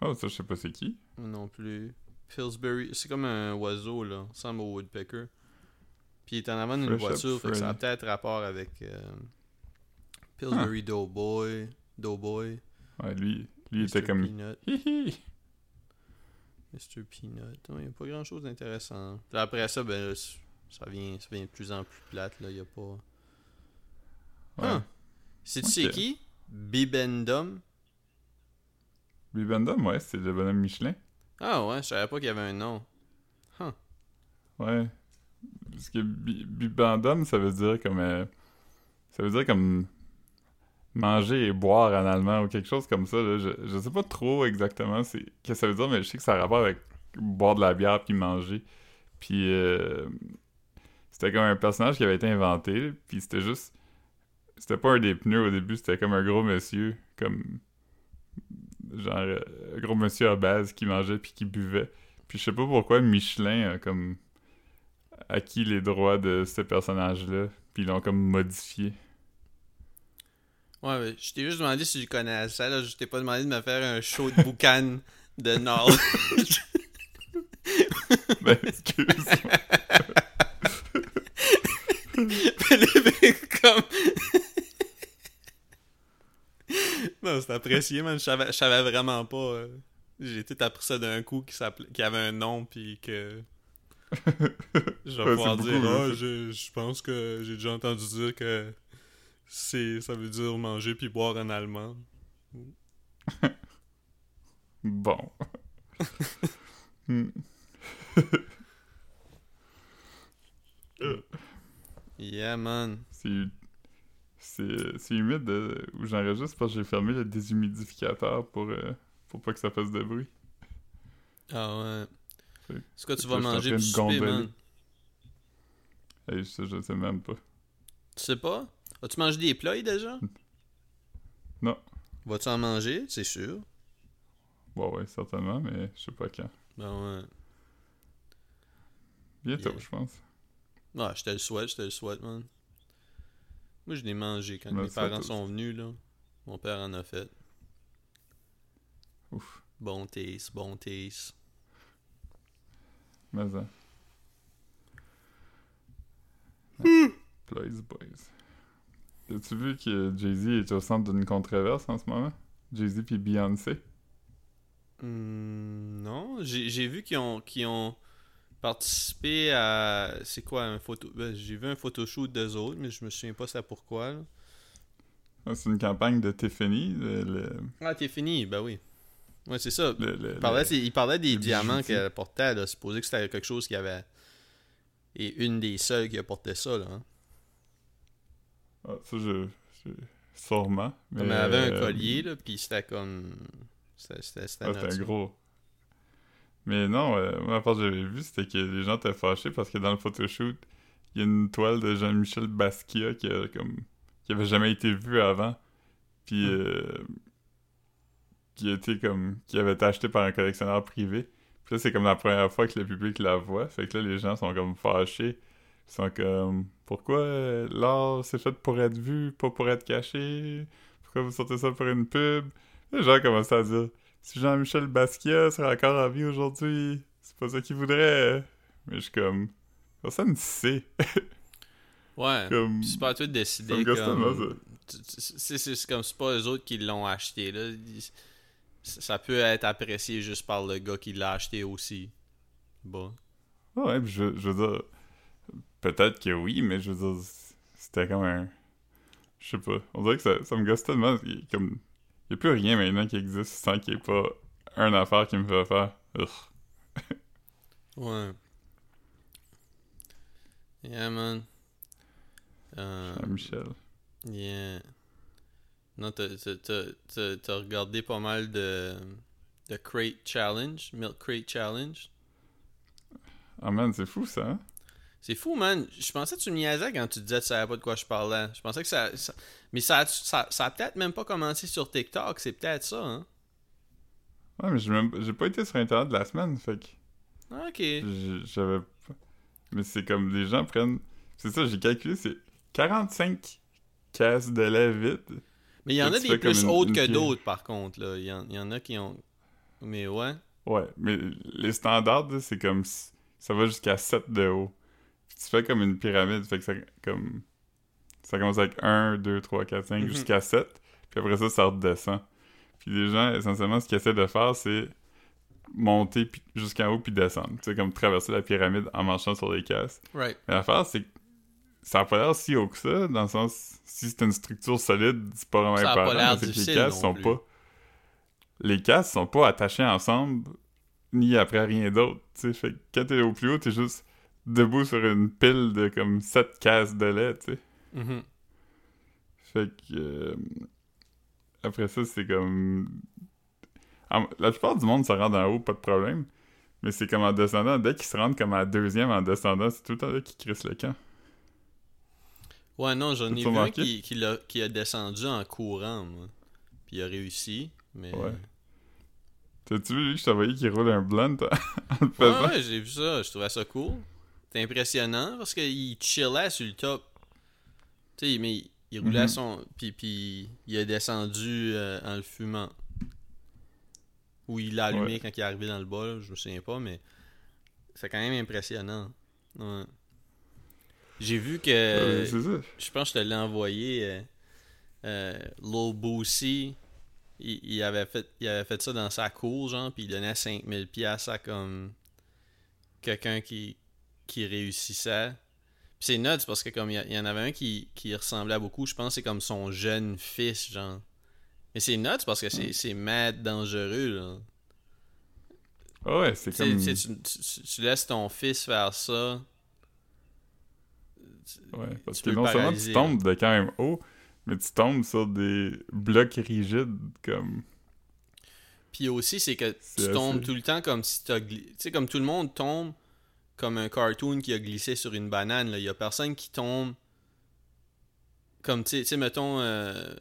Speaker 2: Oh, ça, je sais pas c'est qui.
Speaker 1: Non plus. Pillsbury. C'est comme un oiseau, là. Ressemble au Woodpecker. Puis il est en avant d'une voiture, fait que ça a peut-être rapport avec euh, Pillsbury Doughboy. Doughboy.
Speaker 2: Ouais, lui, lui
Speaker 1: Mr.
Speaker 2: était comme.
Speaker 1: Peanut.
Speaker 2: Hihi.
Speaker 1: Mr. Peanut. Il n'y a pas grand chose d'intéressant. Puis après ça, ben, là, ça vient, ça vient de plus en plus plate, là. Il y a pas.
Speaker 2: Ouais.
Speaker 1: Ah. C'est-tu c'est qui? Bibendum?
Speaker 2: Bibendum, ouais, c'était le bonhomme Michelin.
Speaker 1: Ah ouais, je savais pas qu'il y avait un nom.
Speaker 2: Ouais. Parce que bi- bibendum, ça veut dire comme. euh, ça veut dire comme. Manger et boire en allemand ou quelque chose comme ça. Là. Je, je sais pas trop exactement c'est qu'est-ce que ça veut dire, mais je sais que ça a rapport avec boire de la bière puis manger. Puis. euh, c'était comme un personnage qui avait été inventé, puis c'était juste. C'était pas un des pneus au début, c'était comme un gros monsieur, comme. Genre, euh, un gros monsieur à base qui mangeait puis qui buvait. Puis je sais pas pourquoi Michelin a comme acquis les droits de ce personnage-là, puis ils l'ont comme modifié.
Speaker 1: Ouais, mais je t'ai juste demandé si je connaissais là. Je t'ai pas demandé de me faire un show de boucan de knowledge.
Speaker 2: Ben, excuse-moi.
Speaker 1: Comme. Non, c'est apprécié, man. Je savais, je savais vraiment pas. euh, J'ai tout appris ça d'un coup qui, qui avait un nom, puis que. Je vais
Speaker 2: Ouais,
Speaker 1: pouvoir dire, ah,
Speaker 2: là.
Speaker 1: je, je pense que j'ai déjà entendu dire que c'est ça veut dire manger puis boire en allemand.
Speaker 2: Bon. Hmm.
Speaker 1: Yeah, man.
Speaker 2: C'est c'est humide euh, où j'enregistre parce que j'ai fermé le déshumidificateur pour, euh, pour pas que ça fasse de bruit.
Speaker 1: Ah ouais. C'est quoi tu vas
Speaker 2: je
Speaker 1: manger pour souper,
Speaker 2: gondoler.
Speaker 1: man?
Speaker 2: Hey, ça, je sais même pas.
Speaker 1: Tu sais pas? As-tu mangé des plats déjà?
Speaker 2: Non.
Speaker 1: Vas-tu en manger? C'est sûr.
Speaker 2: Bon, ouais, certainement, mais je sais pas quand.
Speaker 1: Ben ouais.
Speaker 2: Bientôt,
Speaker 1: Yeah.
Speaker 2: je pense.
Speaker 1: Ah, je te le souhaite, je te le souhaite, man. Moi, je l'ai mangé quand mes parents sont venus, là. Mon père en a fait.
Speaker 2: Ouf.
Speaker 1: Bon taste, bon taste.
Speaker 2: Mais ça. Boys, boys. As-tu vu que Jay-Z est au centre d'une controverse en ce moment? Jay-Z puis Beyoncé?
Speaker 1: Hmm, non, j'ai vu qu'ils ont, qu'ils ont participé à... C'est quoi, un photo... ben, J'ai vu un photoshoot d'eux autres, mais je me souviens pas c'est pourquoi.
Speaker 2: Ah, C'est une campagne de Tiffany. Le, le,
Speaker 1: Ah, t'es fini, ben oui. Ouais, c'est ça.
Speaker 2: le-
Speaker 1: Il parlait,
Speaker 2: le-
Speaker 1: il parlait des diamants qu'elle portait, là. Supposé que c'était quelque chose qui avait... Et une des seules qui a porté ça, là. hein.
Speaker 2: Ah, ça, je, je- Sûrement. Mais,
Speaker 1: Comme elle avait un
Speaker 2: euh,
Speaker 1: collier, là, puis c'était comme... C'était
Speaker 2: Ah,
Speaker 1: ça.
Speaker 2: gros. Mais non, euh, moi, la part que j'avais vu, c'était que les gens étaient fâchés parce que dans le photoshoot, il y a une toile de Jean-Michel Basquiat qui, a, comme, qui avait jamais été vue avant. Puis,
Speaker 1: Hmm.
Speaker 2: euh, qui été comme. qui avait été acheté par un collectionneur privé. Puis là, c'est comme la première fois que le public la voit. Fait que là, les gens sont comme fâchés. Ils sont comme. Pourquoi euh, l'art c'est fait pour être vu, pas pour être caché? Pourquoi vous sortez ça pour une pub? Les gens commencent à dire si Jean-Michel Basquiat serait encore en vie aujourd'hui, c'est pas ça qu'il voudrait. Mais je suis comme. Personne ne sait.
Speaker 1: Ouais.
Speaker 2: Comme.
Speaker 1: C'est pas à toi de
Speaker 2: Ça
Speaker 1: décider comme... C'est comme c'est pas eux autres qui l'ont acheté là. Ça peut être apprécié juste par le gars qui l'a acheté aussi. Bon.
Speaker 2: Ouais, puis je, je veux dire. Peut-être que oui, mais je veux dire. C'était comme un. Je sais pas. On dirait que ça, ça me gosse tellement. Il- Comme. Y a plus rien maintenant qui existe sans qu'il n'y ait pas un affaire qui me fait faire.
Speaker 1: Ouais. Yeah, man. Euh,
Speaker 2: Jean-Michel.
Speaker 1: yeah. Non, t'as- t'as- regardé pas mal de, de Crate Challenge, Milk Crate Challenge?
Speaker 2: Ah man, c'est fou ça, hein?
Speaker 1: C'est fou, man. Je pensais que tu me niaisais quand tu disais que tu savais pas de quoi je parlais. Je pensais que ça. ça- Mais ça, a- ça, ça a peut-être même pas commencé sur TikTok. C'est peut-être ça, hein?
Speaker 2: Ouais, mais j'ai même- j'ai pas été sur Internet de la semaine, fait que.
Speaker 1: Ah, Ok.
Speaker 2: J'avais pas. Mais c'est comme les gens prennent. C'est ça, j'ai calculé, c'est 45 caisses de lait vides.
Speaker 1: Mais il y en a des plus hautes que d'autres, par contre. Là. Il, y en, y en a qui ont. Mais ouais.
Speaker 2: Ouais, mais les standards, c'est comme. Ça va jusqu'à 7 de haut. Tu fais comme une pyramide, fait que ça, comme. Ça commence avec 1, 2, 3, 4, 5,
Speaker 1: Mhm.
Speaker 2: jusqu'à 7. Puis après ça, ça redescend. Puis les gens, essentiellement, ce qu'ils essaient de faire, c'est monter jusqu'en haut puis descendre. Tu sais, comme traverser la pyramide en marchant sur les caisses.
Speaker 1: Right.
Speaker 2: Mais l'affaire, c'est que ça a pas l'air si haut que ça, dans le sens, si c'est une structure solide, c'est pas vraiment
Speaker 1: Ça a pas
Speaker 2: c'est que les
Speaker 1: non
Speaker 2: sont
Speaker 1: plus.
Speaker 2: pas... Les cases sont pas attachées ensemble, ni après rien d'autre, tu sais, fait que quand t'es au plus haut, t'es juste debout sur une pile de comme 7 cases de lait, tu sais.
Speaker 1: Mhm.
Speaker 2: Fait que... euh, Après ça, c'est comme... en- La plupart du monde se rend en haut, pas de problème. Mais c'est comme en descendant, dès qu'ils se rendent comme à la deuxième en descendant, c'est tout le temps là qu'ils crissent le camp.
Speaker 1: Ouais, non, j'en ai vu un qui, qui, qui a descendu en courant, moi. Puis il a réussi. Mais.
Speaker 2: Ouais. T'as-tu vu, lui, je envoyé qu'il roule un blunt en le
Speaker 1: Ouais,
Speaker 2: faisant?
Speaker 1: ouais, j'ai vu ça. Je trouvais ça cool. C'était impressionnant parce qu'il chillait sur le top. Tu sais, mais il roulait
Speaker 2: Mhm.
Speaker 1: son. Puis, puis il a descendu euh, en le fumant. Ou il l'a allumé
Speaker 2: Ouais.
Speaker 1: quand il est arrivé dans le bas, là, je me souviens pas, mais c'est quand même impressionnant. Ouais. J'ai vu que.
Speaker 2: Euh, c'est
Speaker 1: je pense que je te l'ai envoyé. Euh, euh, Boosie il, il avait fait, il avait fait ça dans sa cour, genre, puis il donnait 5000 pièces à comme quelqu'un qui, qui réussissait. Puis c'est nuts parce que comme il y, en avait un qui, qui ressemblait à beaucoup, je pense que c'est comme son jeune fils, genre. Mais c'est nuts parce que c'est, c'est mad dangereux, là.
Speaker 2: Ah ouais, c'est comme.
Speaker 1: tu, tu- tu- tu laisses ton fils faire ça.
Speaker 2: Ouais, parce que non seulement tu tombes de quand même haut, mais tu tombes sur des blocs rigides comme.
Speaker 1: Puis aussi, c'est que
Speaker 2: C'est
Speaker 1: tu tombes
Speaker 2: assez-
Speaker 1: tout le temps comme si tu Tu sais, comme tout le monde tombe comme un cartoon qui a glissé sur une banane. Il y a personne qui tombe comme, tu sais- mettons, euh,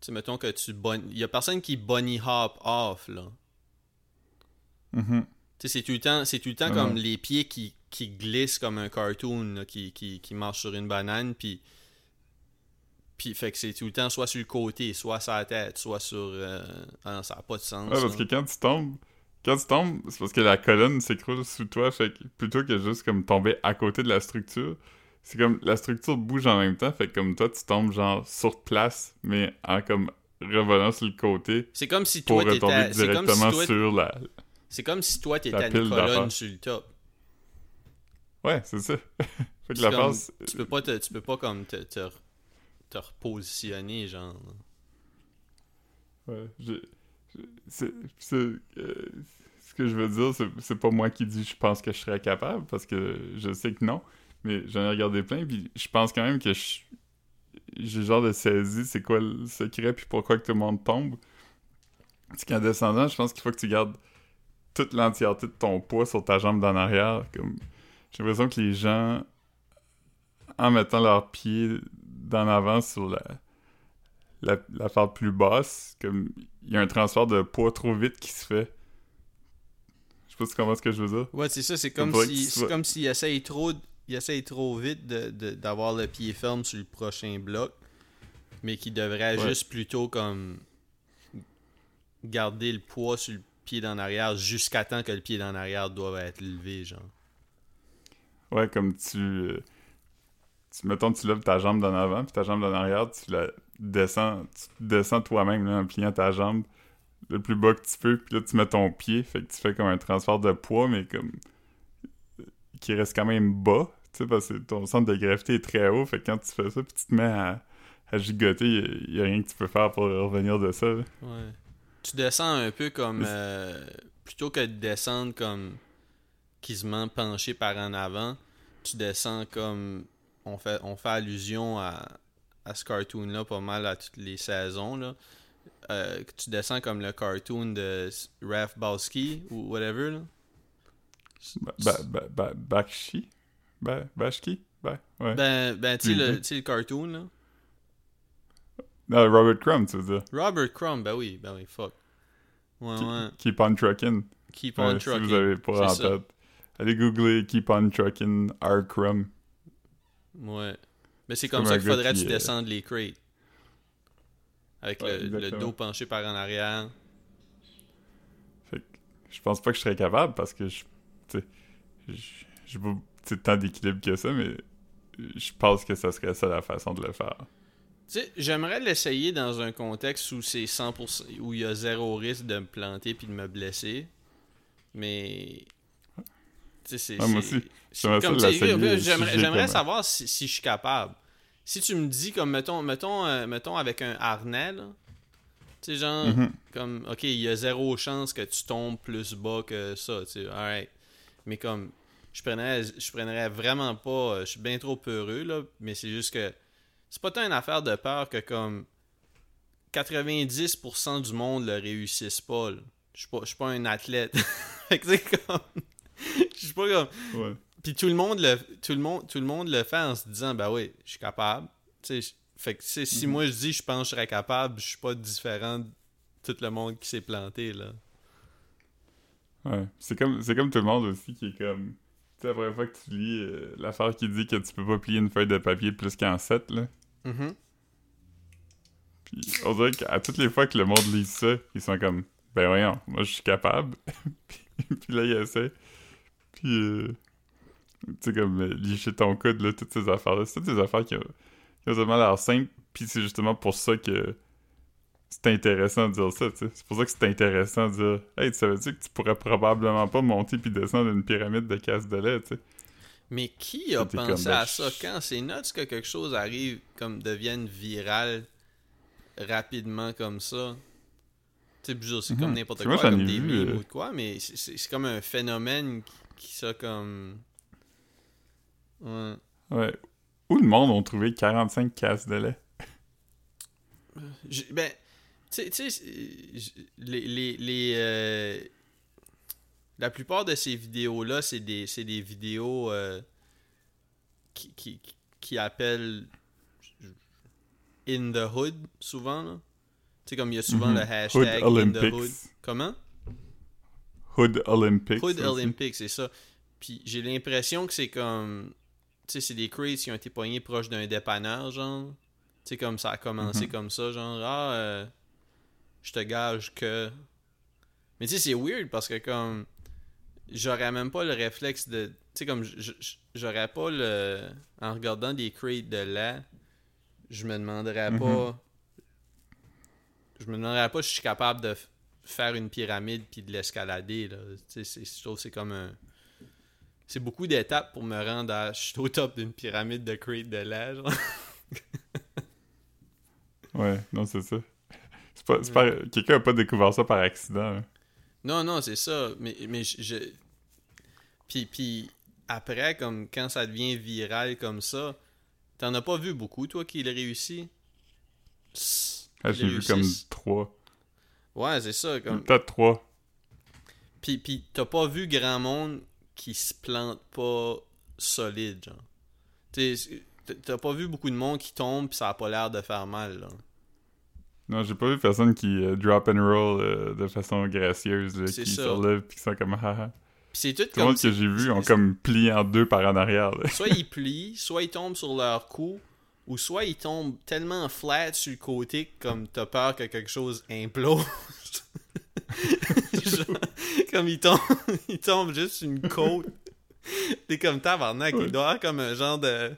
Speaker 1: tu sais, mettons que tu... Bon... Il y a personne qui bunny hop off, là.
Speaker 2: Mhm.
Speaker 1: Tu sais, c'est tout le temps, tout le temps
Speaker 2: Ah
Speaker 1: comme les pieds qui, qui glissent comme un cartoon, là, qui, qui, qui marche sur une banane, puis... Puis, fait que c'est tout le temps soit sur le côté, soit sur la tête, soit sur... euh, Ah non, ça n'a pas de sens.
Speaker 2: Ouais, parce
Speaker 1: là.
Speaker 2: que quand tu tombes, quand tu tombes, c'est parce que la colonne s'écroule sous toi, fait que plutôt que juste comme tomber à côté de la structure, c'est comme la structure bouge en même temps, fait que comme toi tu tombes genre sur place, mais en comme revolant sur le côté
Speaker 1: C'est comme si
Speaker 2: pour
Speaker 1: toi
Speaker 2: retomber.
Speaker 1: C'est comme si
Speaker 2: directement
Speaker 1: toi
Speaker 2: sur la.
Speaker 1: C'est comme si toi t'étais
Speaker 2: pile
Speaker 1: une colonne sur le top.
Speaker 2: Ouais, c'est ça. fait que la
Speaker 1: comme-
Speaker 2: face.
Speaker 1: Tu peux pas te, tu peux pas comme te, te, te repositionner genre.
Speaker 2: Ouais, je- euh, ce que je veux dire, c'est, c'est pas moi qui dis je pense que je serais capable, parce que je sais que non, mais j'en ai regardé plein, puis je pense quand même que je- j'ai genre de saisi c'est quoi le secret, puis pourquoi que tout le monde tombe. C'est qu'en descendant, je pense qu'il faut que tu gardes toute l'entièreté de ton poids sur ta jambe d'en arrière. Comme... J'ai l'impression que les gens, en mettant leurs pieds d'en avant sur la, la, la part plus basse, comme il y a un transfert de poids trop vite qui se fait. Je sais pas si tu comprends ce que je veux dire.
Speaker 1: Ouais, c'est ça, c'est comme si c'est comme s'il essaye trop il essaye trop vite de- de- d'avoir le pied ferme sur le prochain bloc, mais qui devrait
Speaker 2: Ouais.
Speaker 1: juste plutôt comme garder le poids sur le pied d'en arrière jusqu'à temps que le pied d'en arrière doit être levé, genre.
Speaker 2: Ouais, comme tu, euh, tu mettons, tu lèves ta jambe d'en avant, puis ta jambe d'en arrière, tu la descends, tu descends toi-même en pliant ta jambe le plus bas que tu peux, puis là tu mets ton pied, fait que tu fais comme un transfert de poids, mais comme qui reste quand même bas, tu sais, parce que ton centre de gravité est très haut, fait que quand tu fais ça, puis tu te mets à, à gigoter, il y, a rien que tu peux faire pour revenir de ça. là.
Speaker 1: Ouais. Tu descends un peu comme. Euh, plutôt que de descendre comme. quasiment penché par en avant, tu descends comme. On fait, on fait allusion à, à ce cartoon-là pas mal à toutes les saisons. Là. Euh, que tu descends comme le cartoon de Raph Bowski ou whatever. Là.
Speaker 2: Ba, ba, ba, ba- Bakshi? Bashki? Ouais.
Speaker 1: Ben, ben tu sais le, le cartoon. Là.
Speaker 2: Non, Robert Crumb, tu veux dire.
Speaker 1: Robert Crumb, ben oui, ben oui, fuck. Ouais,
Speaker 2: Keep-
Speaker 1: ouais.
Speaker 2: Keep on trucking.
Speaker 1: Keep on
Speaker 2: Ouais, si
Speaker 1: trucking.
Speaker 2: vous avez pas en
Speaker 1: ça.
Speaker 2: tête. Allez googler Keep on trucking R. Crumb.
Speaker 1: Ouais. Mais c'est comme
Speaker 2: comme
Speaker 1: ça qu'il faudrait que tu
Speaker 2: euh,
Speaker 1: descendes les crates. Avec
Speaker 2: Ouais,
Speaker 1: le, dos penché par en arrière.
Speaker 2: Fait que je pense pas que je serais capable parce que je. Tu sais. je- J'ai pas tant d'équilibre que ça, mais je pense que ça serait ça la façon de le faire.
Speaker 1: Tu sais, j'aimerais l'essayer dans un contexte où c'est 100%, où il y a zéro risque de me planter puis de me blesser. Mais. C'est.
Speaker 2: Moi aussi. J'aimerais
Speaker 1: savoir si, si je suis capable. Si tu me dis, comme, mettons, mettons, euh, mettons avec un harnais, là. Tu sais, genre,
Speaker 2: Mhm.
Speaker 1: comme, ok, il y a zéro chance que tu tombes plus bas que ça, tu sais, alright. Mais comme, je prendrais, je prendrais vraiment pas, euh, je suis bien trop peureux, là, mais c'est juste que, c'est pas tant une affaire de peur que comme, 90% du monde le réussissent pas, là. Je suis pas, je suis pas un athlète. fait que c'est comme, je suis pas comme,
Speaker 2: Ouais.
Speaker 1: puis tout le monde le tout le monde tout le monde le fait en se disant ben oui, je suis capable. Fait que si
Speaker 2: Mhm.
Speaker 1: moi je dis je pense que je serais capable, je suis pas différent de tout le monde qui s'est planté là.
Speaker 2: Ouais. C'est comme, c'est comme tout le monde aussi qui est comme. Tu sais, la première fois que tu lis euh, l'affaire qui dit que tu peux pas plier une feuille de papier plus qu'en 7, là.
Speaker 1: Mhm.
Speaker 2: Puis on dirait qu'à toutes les fois que le monde lit ça, ils sont comme Ben voyons, moi je suis capable. puis, puis là, ils essaient. Puis, euh, tu sais, comme euh, licher ton coude, là, toutes ces affaires-là. C'est toutes des affaires qui ont, qui ont vraiment l'air simples. Puis c'est justement pour ça que c'est intéressant de dire ça, tu sais. C'est pour ça que c'est intéressant de dire Hey, tu savais-tu que tu pourrais probablement pas monter puis descendre une pyramide de casse de lait, tu sais.
Speaker 1: Mais qui a pensé à ça? Quand c'est nuts que quelque chose arrive comme devienne viral rapidement comme ça? Tu sais, c'est comme mhm. n'importe quoi, comme des memes euh, ou quoi, mais c'est comme un phénomène qui, qui ça comme.
Speaker 2: Ouais. Ouais. Où le monde ont trouvé 45 casses de lait?
Speaker 1: ben, tu sais, les. les, les euh, la plupart de ces vidéos-là, c'est des, des vidéos euh, qui, qui, qui, appellent In the Hood, souvent. Tu sais, comme il y a souvent mhm. le hashtag In the Hood. Comment?
Speaker 2: Hood Olympics.
Speaker 1: Hood Olympics, c'est ça. Puis j'ai l'impression que c'est comme. Tu sais, c'est des crates qui ont été poignés proches d'un dépanneur, genre. Tu sais, comme ça a commencé mhm. comme ça, genre, ah, euh, je te gage que. Mais tu sais, c'est weird parce que, comme, j'aurais même pas le réflexe de. Tu sais, comme, j'aurais pas le. En regardant des crates de là, je me demanderais mhm. pas. Je me demanderais pas si je suis capable de faire une pyramide puis de l'escalader, je trouve c'est comme un. C'est beaucoup d'étapes pour me rendre à. Je suis au top d'une pyramide de crate de genre.
Speaker 2: ouais, non, c'est ça. Quelqu'un n'a pas découvert ça par accident. Hein.
Speaker 1: Non, non, c'est ça. Mais, mais je. Puis, puis après, comme quand ça devient viral comme ça, t'en as pas vu beaucoup, toi, qui l'a réussi?
Speaker 2: Ah, j'ai vu comme trois.
Speaker 1: Ouais, c'est ça. Comme...
Speaker 2: Peut-être trois.
Speaker 1: Puis, puis t'as pas vu grand monde qui se plante pas solide, genre. T'as pas vu beaucoup de monde qui tombe pis ça a pas l'air de faire mal, là.
Speaker 2: Non, j'ai pas vu personne qui euh, drop and roll euh, de façon gracieuse, qui se relève pis qui sont comme haha.
Speaker 1: c'est tout,
Speaker 2: tout le monde que j'ai vu ont comme plié en deux par en arrière.
Speaker 1: Soit ils plient, soit ils tombent sur leur cou, ou soit ils tombent tellement flat sur le côté que comme t'as peur que quelque chose implose. comme ils tombent, ils tombent juste sur une côte. T'es comme tabarnak, il doit avoir comme un genre de. Tu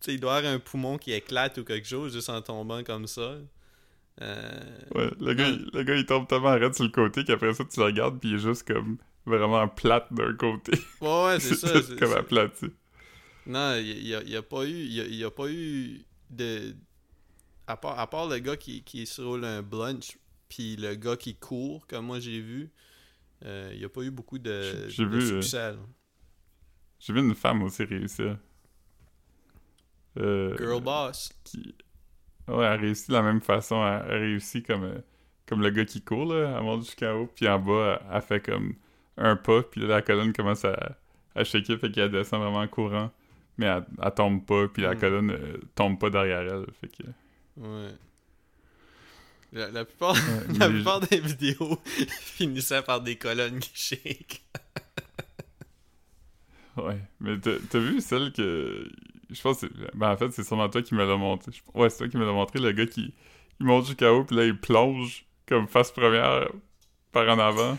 Speaker 1: sais, il doit avoir un poumon qui éclate ou quelque chose juste en tombant comme ça.
Speaker 2: Euh, ouais, le gars, il, le gars, il tombe tellement arrête sur le côté qu'après ça, tu le regardes, puis il est juste comme vraiment plate d'un côté.
Speaker 1: Ouais, ouais, c'est ça.
Speaker 2: C'est comme aplati.
Speaker 1: Non, il n'y a, y a, pas eu. Il y a, pas eu de. À part, à part le gars qui, qui se roule un blunch, puis le gars qui court, comme moi j'ai vu, euh, il n'y a pas eu beaucoup de, de vu, euh.
Speaker 2: J'ai vu une femme aussi réussir.
Speaker 1: Girl boss.
Speaker 2: Qui, Ouais, elle réussit de la même façon. Elle, réussit comme, euh, comme le gars qui court, là. Elle monte jusqu'en haut, puis en bas, elle, fait comme un pas, puis là, la colonne commence à, à shaker, fait qu'elle descend vraiment en courant. Mais elle, tombe pas, puis la mm. colonne euh, tombe pas derrière elle, fait que...
Speaker 1: Ouais. La, plupart, la plupart des vidéos finissaient par des colonnes qui shake.
Speaker 2: ouais, mais t'as vu celle que je pense que ben, en fait, c'est sûrement toi qui me l'a montré. Ouais, c'est toi qui me l'a montré, le gars qui il monte jusqu'à haut, puis là, il plonge comme face première par en avant.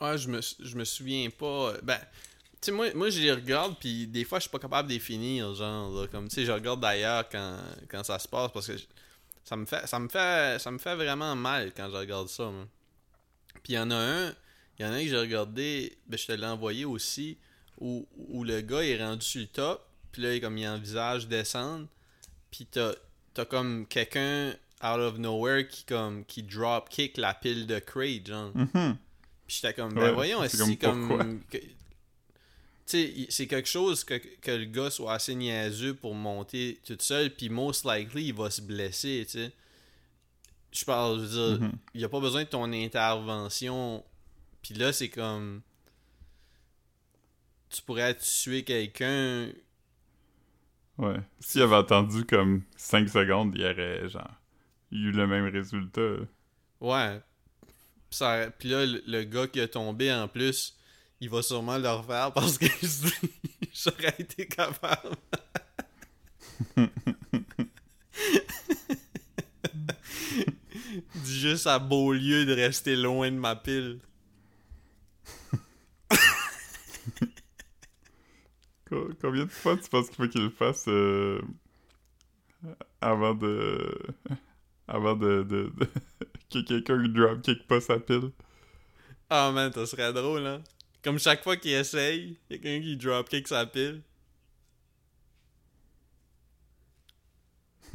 Speaker 1: Ouais, je me, je me souviens pas. Ben, tu sais, moi, moi, je les regarde, puis des fois, je suis pas capable de les finir, genre, comme, tu sais, je regarde d'ailleurs quand, quand ça se passe, parce que ça me fait, ça me fait, ça me fait vraiment mal quand je regarde ça, Puis il y en a un, il y en a un que j'ai regardé, ben, je te l'ai envoyé aussi, où, où le gars est rendu sur le top, puis là, comme il envisage descendre. Puis t'as, t'as comme quelqu'un out of nowhere qui comme qui drop kick la pile de crate, genre.
Speaker 2: Mm-hmm.
Speaker 1: Puis j'étais comme, ben voyons, c'est comme... tu sais, c'est quelque chose que, que le gars soit assez niaiseux pour monter tout seul, puis most likely, il va se blesser, tu sais. Je parle, je veux dire, mm-hmm. il n'y a pas besoin de ton intervention. Puis là, c'est comme... Tu pourrais tuer quelqu'un
Speaker 2: Ouais. S'il avait attendu comme 5 secondes, il aurait genre eu le même résultat.
Speaker 1: Ouais. Puis là, le, gars qui a tombé en plus, il va sûrement le refaire parce que j'aurais été capable. Dis juste à beau lieu de rester loin de ma pile.
Speaker 2: Combien de fois tu penses qu'il faut qu'il le fasse euh, avant de avant de, de, de... que quelqu'un dropkick pas sa pile?
Speaker 1: Ah man, ça serait drôle, hein? Comme chaque fois qu'il essaye, il y a quelqu'un qui dropkick sa pile.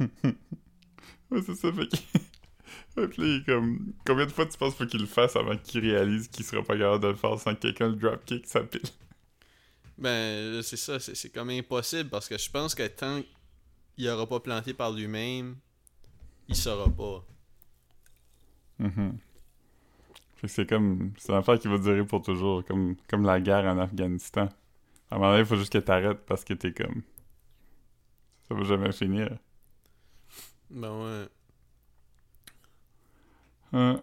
Speaker 2: ouais, c'est ça, fait que... Ouais, puis là, il est comme... Combien de fois tu penses qu'il faut qu'il le fasse avant qu'il réalise qu'il sera pas capable de le faire sans que quelqu'un le dropkick sa pile?
Speaker 1: Ben, c'est ça, c'est c'est comme impossible parce que je pense que tant qu'il aura pas planté par lui-même, il saura pas.
Speaker 2: Mhm. Que c'est comme... C'est une affaire qui va durer pour toujours, comme, comme la guerre en Afghanistan. À un moment donné, il faut juste que t'arrêtes parce que t'es comme... Ça va jamais finir.
Speaker 1: Ben ouais.
Speaker 2: Ouais.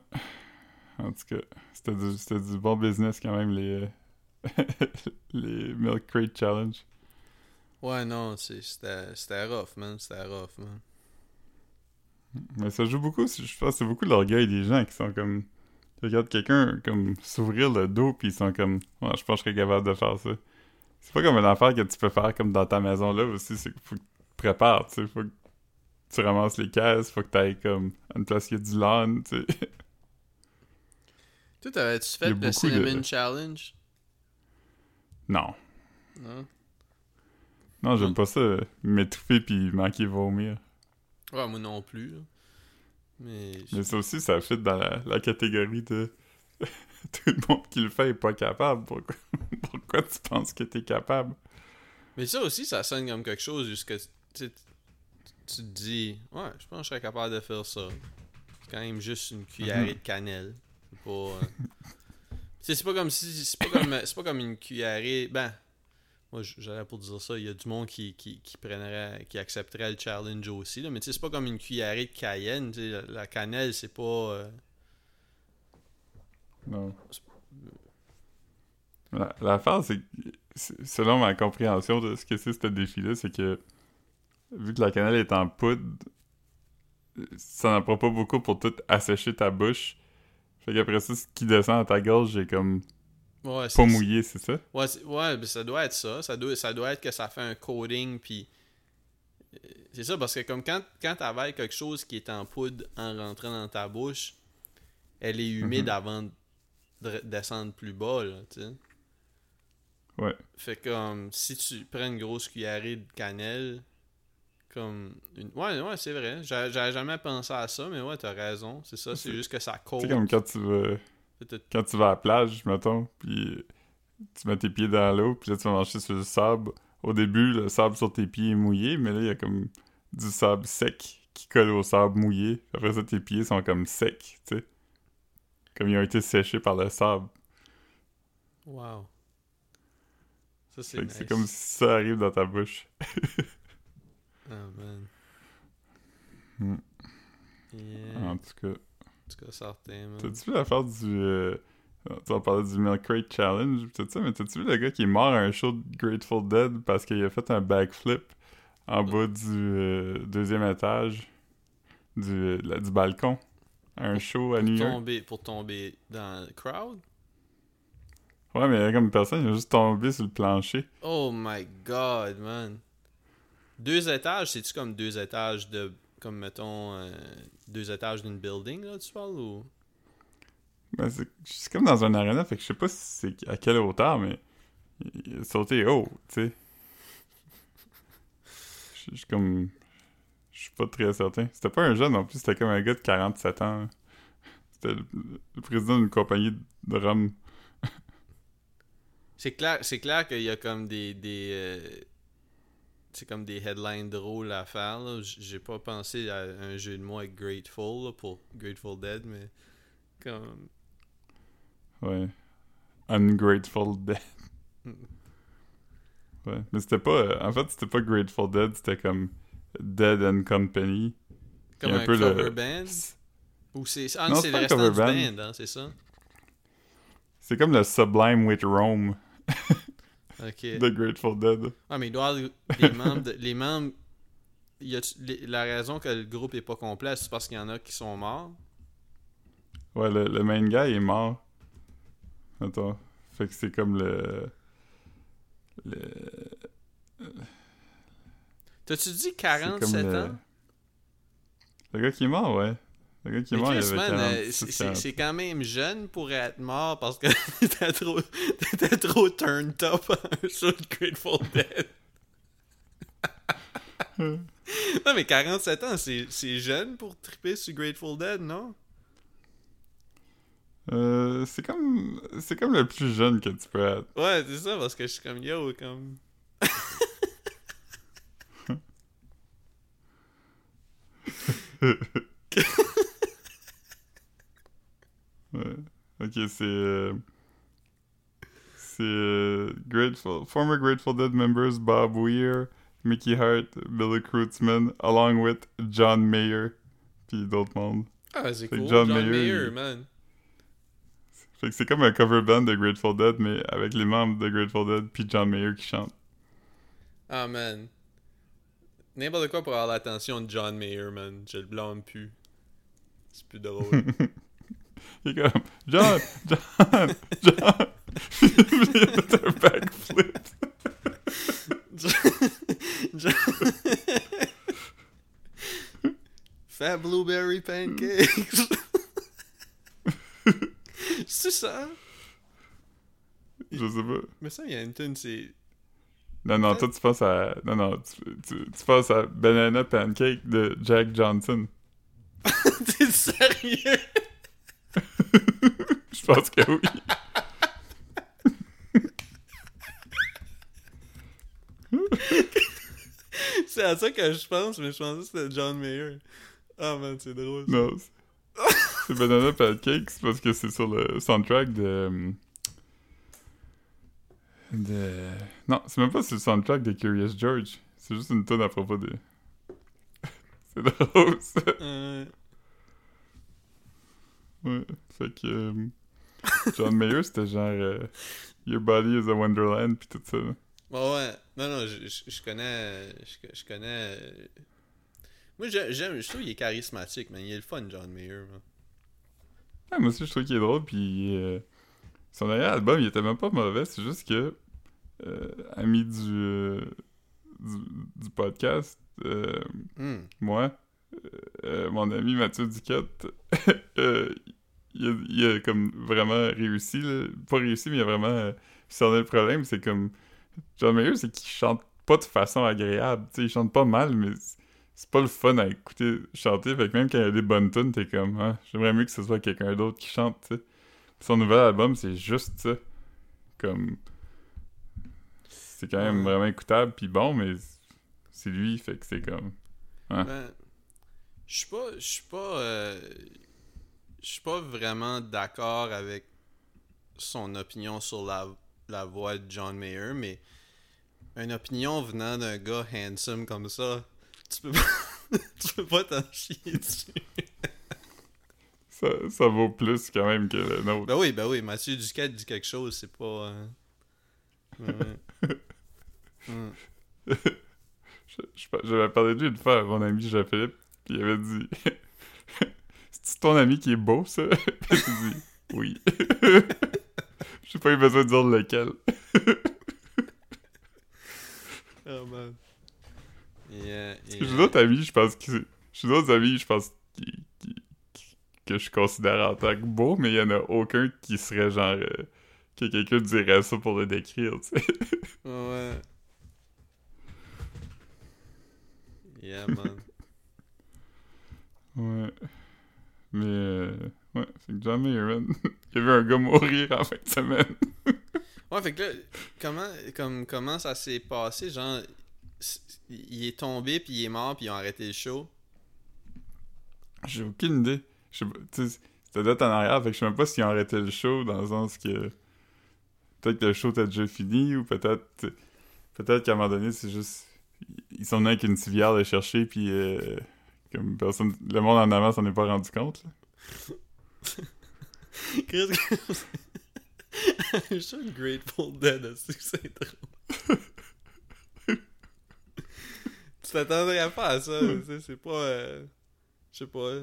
Speaker 2: En tout cas, c'était du, c'était du bon business quand même, les, euh, les Milk Crate Challenge.
Speaker 1: Ouais, non, c'est- c'était c'était rough, man. C'était rough, man.
Speaker 2: Mais ça joue beaucoup, je pense que c'est beaucoup l'orgueil des gens qui sont comme... Ils regardent quelqu'un comme s'ouvrir le dos puis ils sont comme... Ouais, je pense que je serais capable de faire ça. C'est pas comme une affaire que tu peux faire comme dans ta maison là aussi, c'est qu'il faut que tu te prépares, tu sais. Faut que tu ramasses les caisses, faut que t'ailles comme à une place qui a du lawn, tu sais.
Speaker 1: Toi, t'avais-tu fait le
Speaker 2: beaucoup de-
Speaker 1: Cinnamon Challenge?
Speaker 2: Non.
Speaker 1: Non?
Speaker 2: Non, j'aime pas ça, m'étouffer puis manquer vomir.
Speaker 1: Ouais, moi non plus, là. Mais...
Speaker 2: Mais ça aussi, ça fit dans la, la catégorie de tout le monde qui le fait est pas capable. Pourquoi, pourquoi tu penses que t'es capable?
Speaker 1: Mais ça aussi, ça sonne comme quelque chose jusque... Tu te dis... Ouais, je pense que je serais capable de faire ça. C'est quand même juste une cuillerée de cannelle. C'est pas... euh, c'est pas comme si... C'est pas comme, c'est pas comme une cuillerée... Ben... Moi, j'aurais pour dire ça, il y a du monde qui, qui, qui prendrait, qui accepterait le challenge aussi, là. Mais tu sais, c'est pas comme une cuillerée de cayenne. La, la cannelle, c'est pas... euh,
Speaker 2: Non. La- L'affaire, c'est que, selon ma compréhension de ce que c'est ce défi-là, c'est que vu que la cannelle est en poudre, ça n'en prend pas beaucoup pour tout assécher ta bouche. Fait qu'après ça, ce qui descend à ta gorge, j'ai comme
Speaker 1: Ouais, c'est-
Speaker 2: pas mouillé, c'est ça?
Speaker 1: Ouais, c'est- ouais ben, ça doit être ça. Ça doit, ça doit être que ça fait un coating, puis... euh, C'est ça, parce que comme quand, quand quelque chose qui est en poudre en rentrant dans ta bouche, elle est humide
Speaker 2: Mhm.
Speaker 1: avant de re- descendre plus bas, là, tu sais.
Speaker 2: Ouais.
Speaker 1: Fait comme, si tu prends une grosse cuillerée de cannelle, comme... Une... Ouais, ouais, c'est vrai. J'a- J'avais jamais pensé à ça, mais ouais, t'as raison. C'est ça, c'est
Speaker 2: C'est-
Speaker 1: juste que ça coat.
Speaker 2: sais, comme quand tu vas... Quand tu vas à la plage, mettons, puis tu mets tes pieds dans l'eau, puis là tu vas marcher sur le sable. Au début, le sable sur tes pieds est mouillé, mais là il y a comme du sable sec qui colle au sable mouillé. Après ça, tes pieds sont comme secs, tu sais. Comme ils ont été séchés par le sable.
Speaker 1: Wow. Ça, c'est nice.
Speaker 2: c'est comme si ça arrive dans ta bouche.
Speaker 1: Ah, man.
Speaker 2: Hmm.
Speaker 1: Yeah.
Speaker 2: En tout cas.
Speaker 1: Cas, certain.
Speaker 2: T'as-tu vu l'affaire du. euh, Tu parler du Milk Crate Challenge, tout ça, mais t'as-tu vu le gars qui est mort à un show de Grateful Dead parce qu'il a fait un backflip en bas du euh, deuxième étage du, euh, la- du balcon à un show à New York?
Speaker 1: Tomber, pour tomber dans le crowd?
Speaker 2: Ouais, mais il y a comme personne, il a juste tombé sur le plancher.
Speaker 1: Oh my god, man. Deux étages, c'est-tu comme deux étages de. Comme mettons. euh, deux étages d'une building, là, tu parles ou?
Speaker 2: Ben, c'est comme dans un arena, fait que je sais pas si c'est à quelle hauteur, mais sauté haut, tu sais. Je suis comme. Je suis pas très certain. C'était pas un jeune non plus, c'était comme un gars de 47 ans. C'était le, le président d'une compagnie de rhum.
Speaker 1: C'est clair, c'est clair qu'il y a comme des. des euh, c'est comme des headlines drôles à faire. J'ai pas pensé à un jeu de mots avec Grateful là, pour Grateful Dead, mais. Comme.
Speaker 2: Ouais. Ungrateful Dead. Ouais. Mais c'était pas. euh, En fait, c'était pas Grateful Dead, c'était comme Dead and Company.
Speaker 1: Comme un,
Speaker 2: un peu le-
Speaker 1: cover band? Ou c'est. Ah,
Speaker 2: Non, c'est
Speaker 1: le
Speaker 2: un
Speaker 1: restant du
Speaker 2: cover
Speaker 1: band, hein, c'est ça?
Speaker 2: C'est comme le Sublime with Rome De Grateful Dead.
Speaker 1: Ah, mais il doit y avoir des membres. de- les membres. Y a la raison que le groupe est pas complet, c'est parce qu'il y en a qui sont morts?
Speaker 2: Ouais, le, le main guy est mort. Attends. Fait que c'est comme le. Le.
Speaker 1: T'as-tu dit
Speaker 2: c'est
Speaker 1: 47
Speaker 2: comme le-
Speaker 1: ans?
Speaker 2: Le gars qui est mort, ouais. Le gars qui est
Speaker 1: Mais
Speaker 2: mort, il
Speaker 1: Chris,
Speaker 2: avait
Speaker 1: man,
Speaker 2: 40,
Speaker 1: euh, c'est- c'est
Speaker 2: 40.
Speaker 1: c'est quand même jeune pour être mort parce que t'étais trop, trop turned up de Grateful Dead. non, mais 47 ans, c'est c'est jeune pour triper sur Grateful Dead, non?
Speaker 2: Euh, c'est comme... C'est comme le plus jeune que tu peux être.
Speaker 1: Ouais, c'est ça, parce que je suis comme yo, comme.
Speaker 2: Ouais. Ok, c'est... euh, C'est... euh, Grateful... Former Grateful Dead members Bob Weir, Mickey Hart, Billy Kreutzmann, along with John Mayer, puis d'autres mondes.
Speaker 1: Ah, c'est cool.
Speaker 2: John
Speaker 1: John,
Speaker 2: Mayer,
Speaker 1: Mayer,
Speaker 2: il-
Speaker 1: man.
Speaker 2: Fait que c'est comme un cover band de Grateful Dead, mais avec les membres de Grateful Dead, puis John Mayer qui chante.
Speaker 1: Ah, man. N'importe quoi pour avoir l'attention de John Mayer, man. Je le blâme plus. C'est plus drôle.
Speaker 2: Il est comme John, John, John. il a fait un backflip.
Speaker 1: Fat Blueberry Pancakes. c'est ça?
Speaker 2: Je sais pas.
Speaker 1: Mais ça, il y a une tune, c'est.
Speaker 2: Non, non, toi tu penses à. Non, non, tu, tu, tu penses à Banana Pancake de Jack Johnson.
Speaker 1: T'es sérieux?
Speaker 2: Je pense que oui.
Speaker 1: C'est à ça que je pense, mais je pensais que c'était John Mayer. Ah, man, c'est drôle. ça.
Speaker 2: Non, c'est- Banana Pancake, c'est parce que c'est sur le soundtrack de. De. Non, c'est même pas sur le soundtrack de Curious George. C'est juste une tonne à propos de. c'est drôle, ça.
Speaker 1: Euh,
Speaker 2: Ouais. Fait que. euh, John Mayer, c'était genre. euh, Your body is a wonderland, pis tout ça. là.
Speaker 1: Bon, ouais. Non, non, je, je, je connais. Je, je connais. euh, Moi, j'ai- j'aime. Je trouve qu'il est charismatique, man. Il est le fun, John Mayer, man.
Speaker 2: Ouais, moi aussi, je trouve qu'il est drôle, puis euh, son dernier album, il était même pas mauvais, c'est juste que, ami du, du, du podcast,
Speaker 1: Hmm.
Speaker 2: moi, mon ami Mathieu Duquette, il, a, il a comme vraiment réussi, là. pas réussi, mais il a vraiment euh, cerné le problème, c'est comme, John Mayer, c'est qu'il chante pas de façon agréable, tu sais, il chante pas mal, mais c'est- pas le fun à écouter chanter, fait que même quand il y a des bonnes tunes, t'es comme, ah, j'aimerais mieux que ce soit quelqu'un d'autre qui chante, Son nouvel album, c'est juste ça. Comme. C'est quand même vraiment écoutable, puis bon, mais c'est lui, fait que c'est comme. Ah.
Speaker 1: Ben, je suis pas. Je suis pas. euh, Je suis pas vraiment d'accord avec son opinion sur la, la voix de John Mayer, mais une opinion venant d'un gars handsome comme ça, tu peux pas. tu peux pas t'en chier dessus.
Speaker 2: Ça, ça vaut plus quand même que le nôtre.
Speaker 1: Ben oui, ben oui, Mathieu Duquette dit quelque chose, c'est pas. euh, ouais.
Speaker 2: Je- je- J'avais parlé de lui une fois à mon ami Jean-Philippe, puis il avait dit C'est-tu ton ami qui est beau, ça? Puis j'ai dit Oui. J'ai pas eu besoin de dire lequel.
Speaker 1: Oh man. Yeah,
Speaker 2: J'ai
Speaker 1: yeah.
Speaker 2: d'autres amis, je pense que. J'ai d'autres amis, je pense qui, qui- qui- que je considère en tant que beau, mais il y en a aucun qui serait genre. euh, que quelqu'un dirait ça pour le décrire, tu sais.
Speaker 1: Ouais. Yeah, man.
Speaker 2: Ouais. Mais. euh, ouais, c'est que John man. Il y avait un gars mourir en fin de semaine.
Speaker 1: Ouais, fait que là, comment, comme, comment ça s'est passé? Genre, il est tombé, puis il est mort, puis ils ont arrêté le show?
Speaker 2: J'ai aucune idée. Je sais pas, tu sais, c'était date en arrière, fait que je sais même pas s'ils ont arrêté le show, dans le sens que. Peut-être que le show était déjà fini, ou peut-être. Peut-être qu'à un moment donné, c'est juste. Ils sont venus avec une civière le chercher, puis. euh, comme personne. Le monde en avant s'en est pas rendu compte, là.
Speaker 1: Qu'est-ce que Je suis un Grateful Dead aussi, c'est drôle. tu t'attendrais pas à ça, c'est pas... euh, Je sais pas...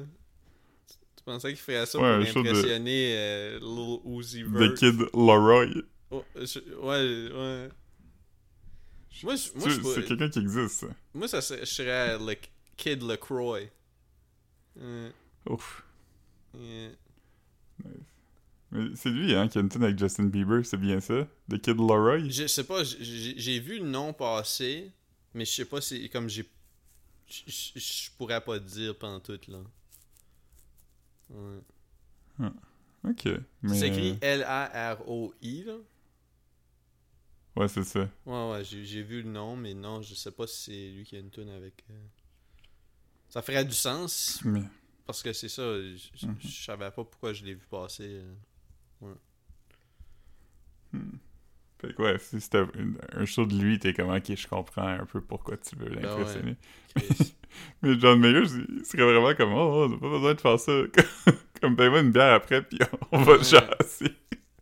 Speaker 1: Tu- pensais qu'il ferait ça
Speaker 2: Ouais,
Speaker 1: pour
Speaker 2: show de-
Speaker 1: impressionner euh, Lil Uzi
Speaker 2: The
Speaker 1: Vert.
Speaker 2: Kid Leroy.
Speaker 1: Oh, je- ouais, ouais. Moi, je- moi, je
Speaker 2: C'est quelqu'un qui existe, ça.
Speaker 1: moi, ça serait, je serais le Kid LaCroix.
Speaker 2: Ouf.
Speaker 1: Yeah.
Speaker 2: Mais c'est lui, hein, qui a une tune avec Justin Bieber, c'est bien ça? The Kid Laroi?
Speaker 1: Je sais pas, j'ai vu le nom passer, mais je sais pas si. Comme j'ai. Je- pourrais pas te dire pendant tout, là. Ouais.
Speaker 2: Ok. Mais...
Speaker 1: C'est écrit L-A-R-O-I, là.
Speaker 2: Ouais, c'est ça.
Speaker 1: Ouais, ouais, j'ai j'ai vu le nom, mais non, je sais pas si c'est lui qui a une tune avec. euh, Ça ferait du sens,
Speaker 2: Mais...
Speaker 1: parce que c'est ça, je
Speaker 2: Mhm.
Speaker 1: savais pas pourquoi je l'ai vu passer. euh.
Speaker 2: Fait que ouais, si c'était un show de lui, t'es comme, ok, je comprends un peu pourquoi tu veux
Speaker 1: Ben
Speaker 2: l'impressionner. Mais John Mayer, il serait vraiment comme, oh, on pas besoin de faire ça. comme, paye-moi une bière après, puis on va
Speaker 1: Ouais.
Speaker 2: chasser.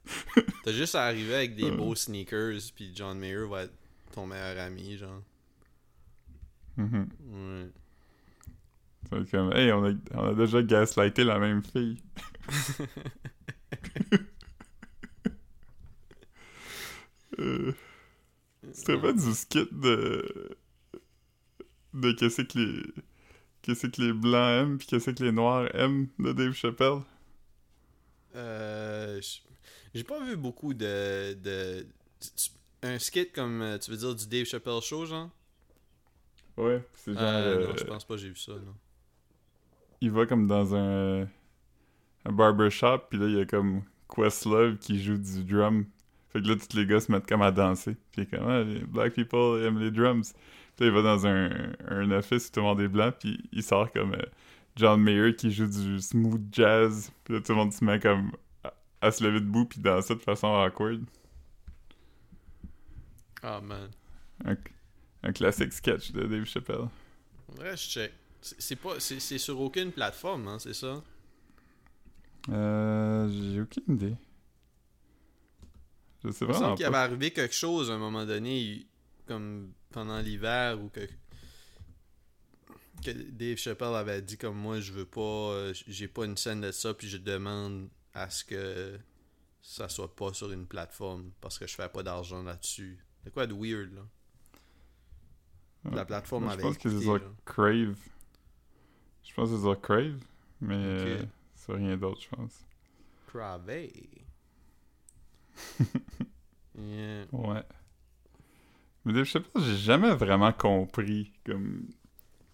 Speaker 1: T'as juste à arriver avec des
Speaker 2: Ouais.
Speaker 1: beaux sneakers, puis John Mayer va être ton meilleur ami, genre.
Speaker 2: Mhm.
Speaker 1: Ouais.
Speaker 2: C'est comme, hey, on a, on a déjà gaslighté la même fille. euh, c'était pas du skit de. de qu'est-ce que les. Qu'est-ce que les blancs aiment, puis qu'est-ce que les noirs aiment de Dave Chappelle?
Speaker 1: Euh, J'ai pas vu beaucoup de, de. Un skit comme, euh, tu veux dire, du Dave Chappelle Show, genre?
Speaker 2: Ouais, c'est genre.
Speaker 1: Euh,
Speaker 2: euh,
Speaker 1: Non, je pense pas j'ai vu ça, non.
Speaker 2: Il va comme dans un, un barbershop, puis là, il y a comme Questlove qui joue du drum. Fait que là, tous les gars se mettent comme à danser. Puis comme, ah, les black people aiment les drums. Puis là, il va dans un, un office où tout le monde est blanc, puis il sort comme euh, John Mayer qui joue du smooth jazz. Puis là, tout le monde se met comme à, à se lever debout, puis danser de façon awkward.
Speaker 1: Ah, man.
Speaker 2: Un, un classique sketch de Dave Chappelle.
Speaker 1: Ouais, je check. C'est pas. C'est c'est sur aucune plateforme, hein, c'est ça?
Speaker 2: Euh, j'ai aucune idée. Je sais
Speaker 1: Il me
Speaker 2: vraiment
Speaker 1: semble qu'il avait arrivé quelque chose à un moment donné, comme pendant l'hiver, ou que. que Dave Chappelle avait dit comme moi, je veux pas. euh, J'ai pas une scène de ça, puis je demande à ce que ça soit pas sur une plateforme, parce que je fais pas d'argent là-dessus. C'est quoi de weird, là? La plateforme
Speaker 2: Moi, je
Speaker 1: avait
Speaker 2: pense que c'est. Crave. Je pense que c'est sur Crave, mais
Speaker 1: Ok.
Speaker 2: euh, c'est rien d'autre, je pense.
Speaker 1: Cravé. yeah.
Speaker 2: Ouais. Mais Dave Chappelle, j'ai jamais vraiment compris. Comme.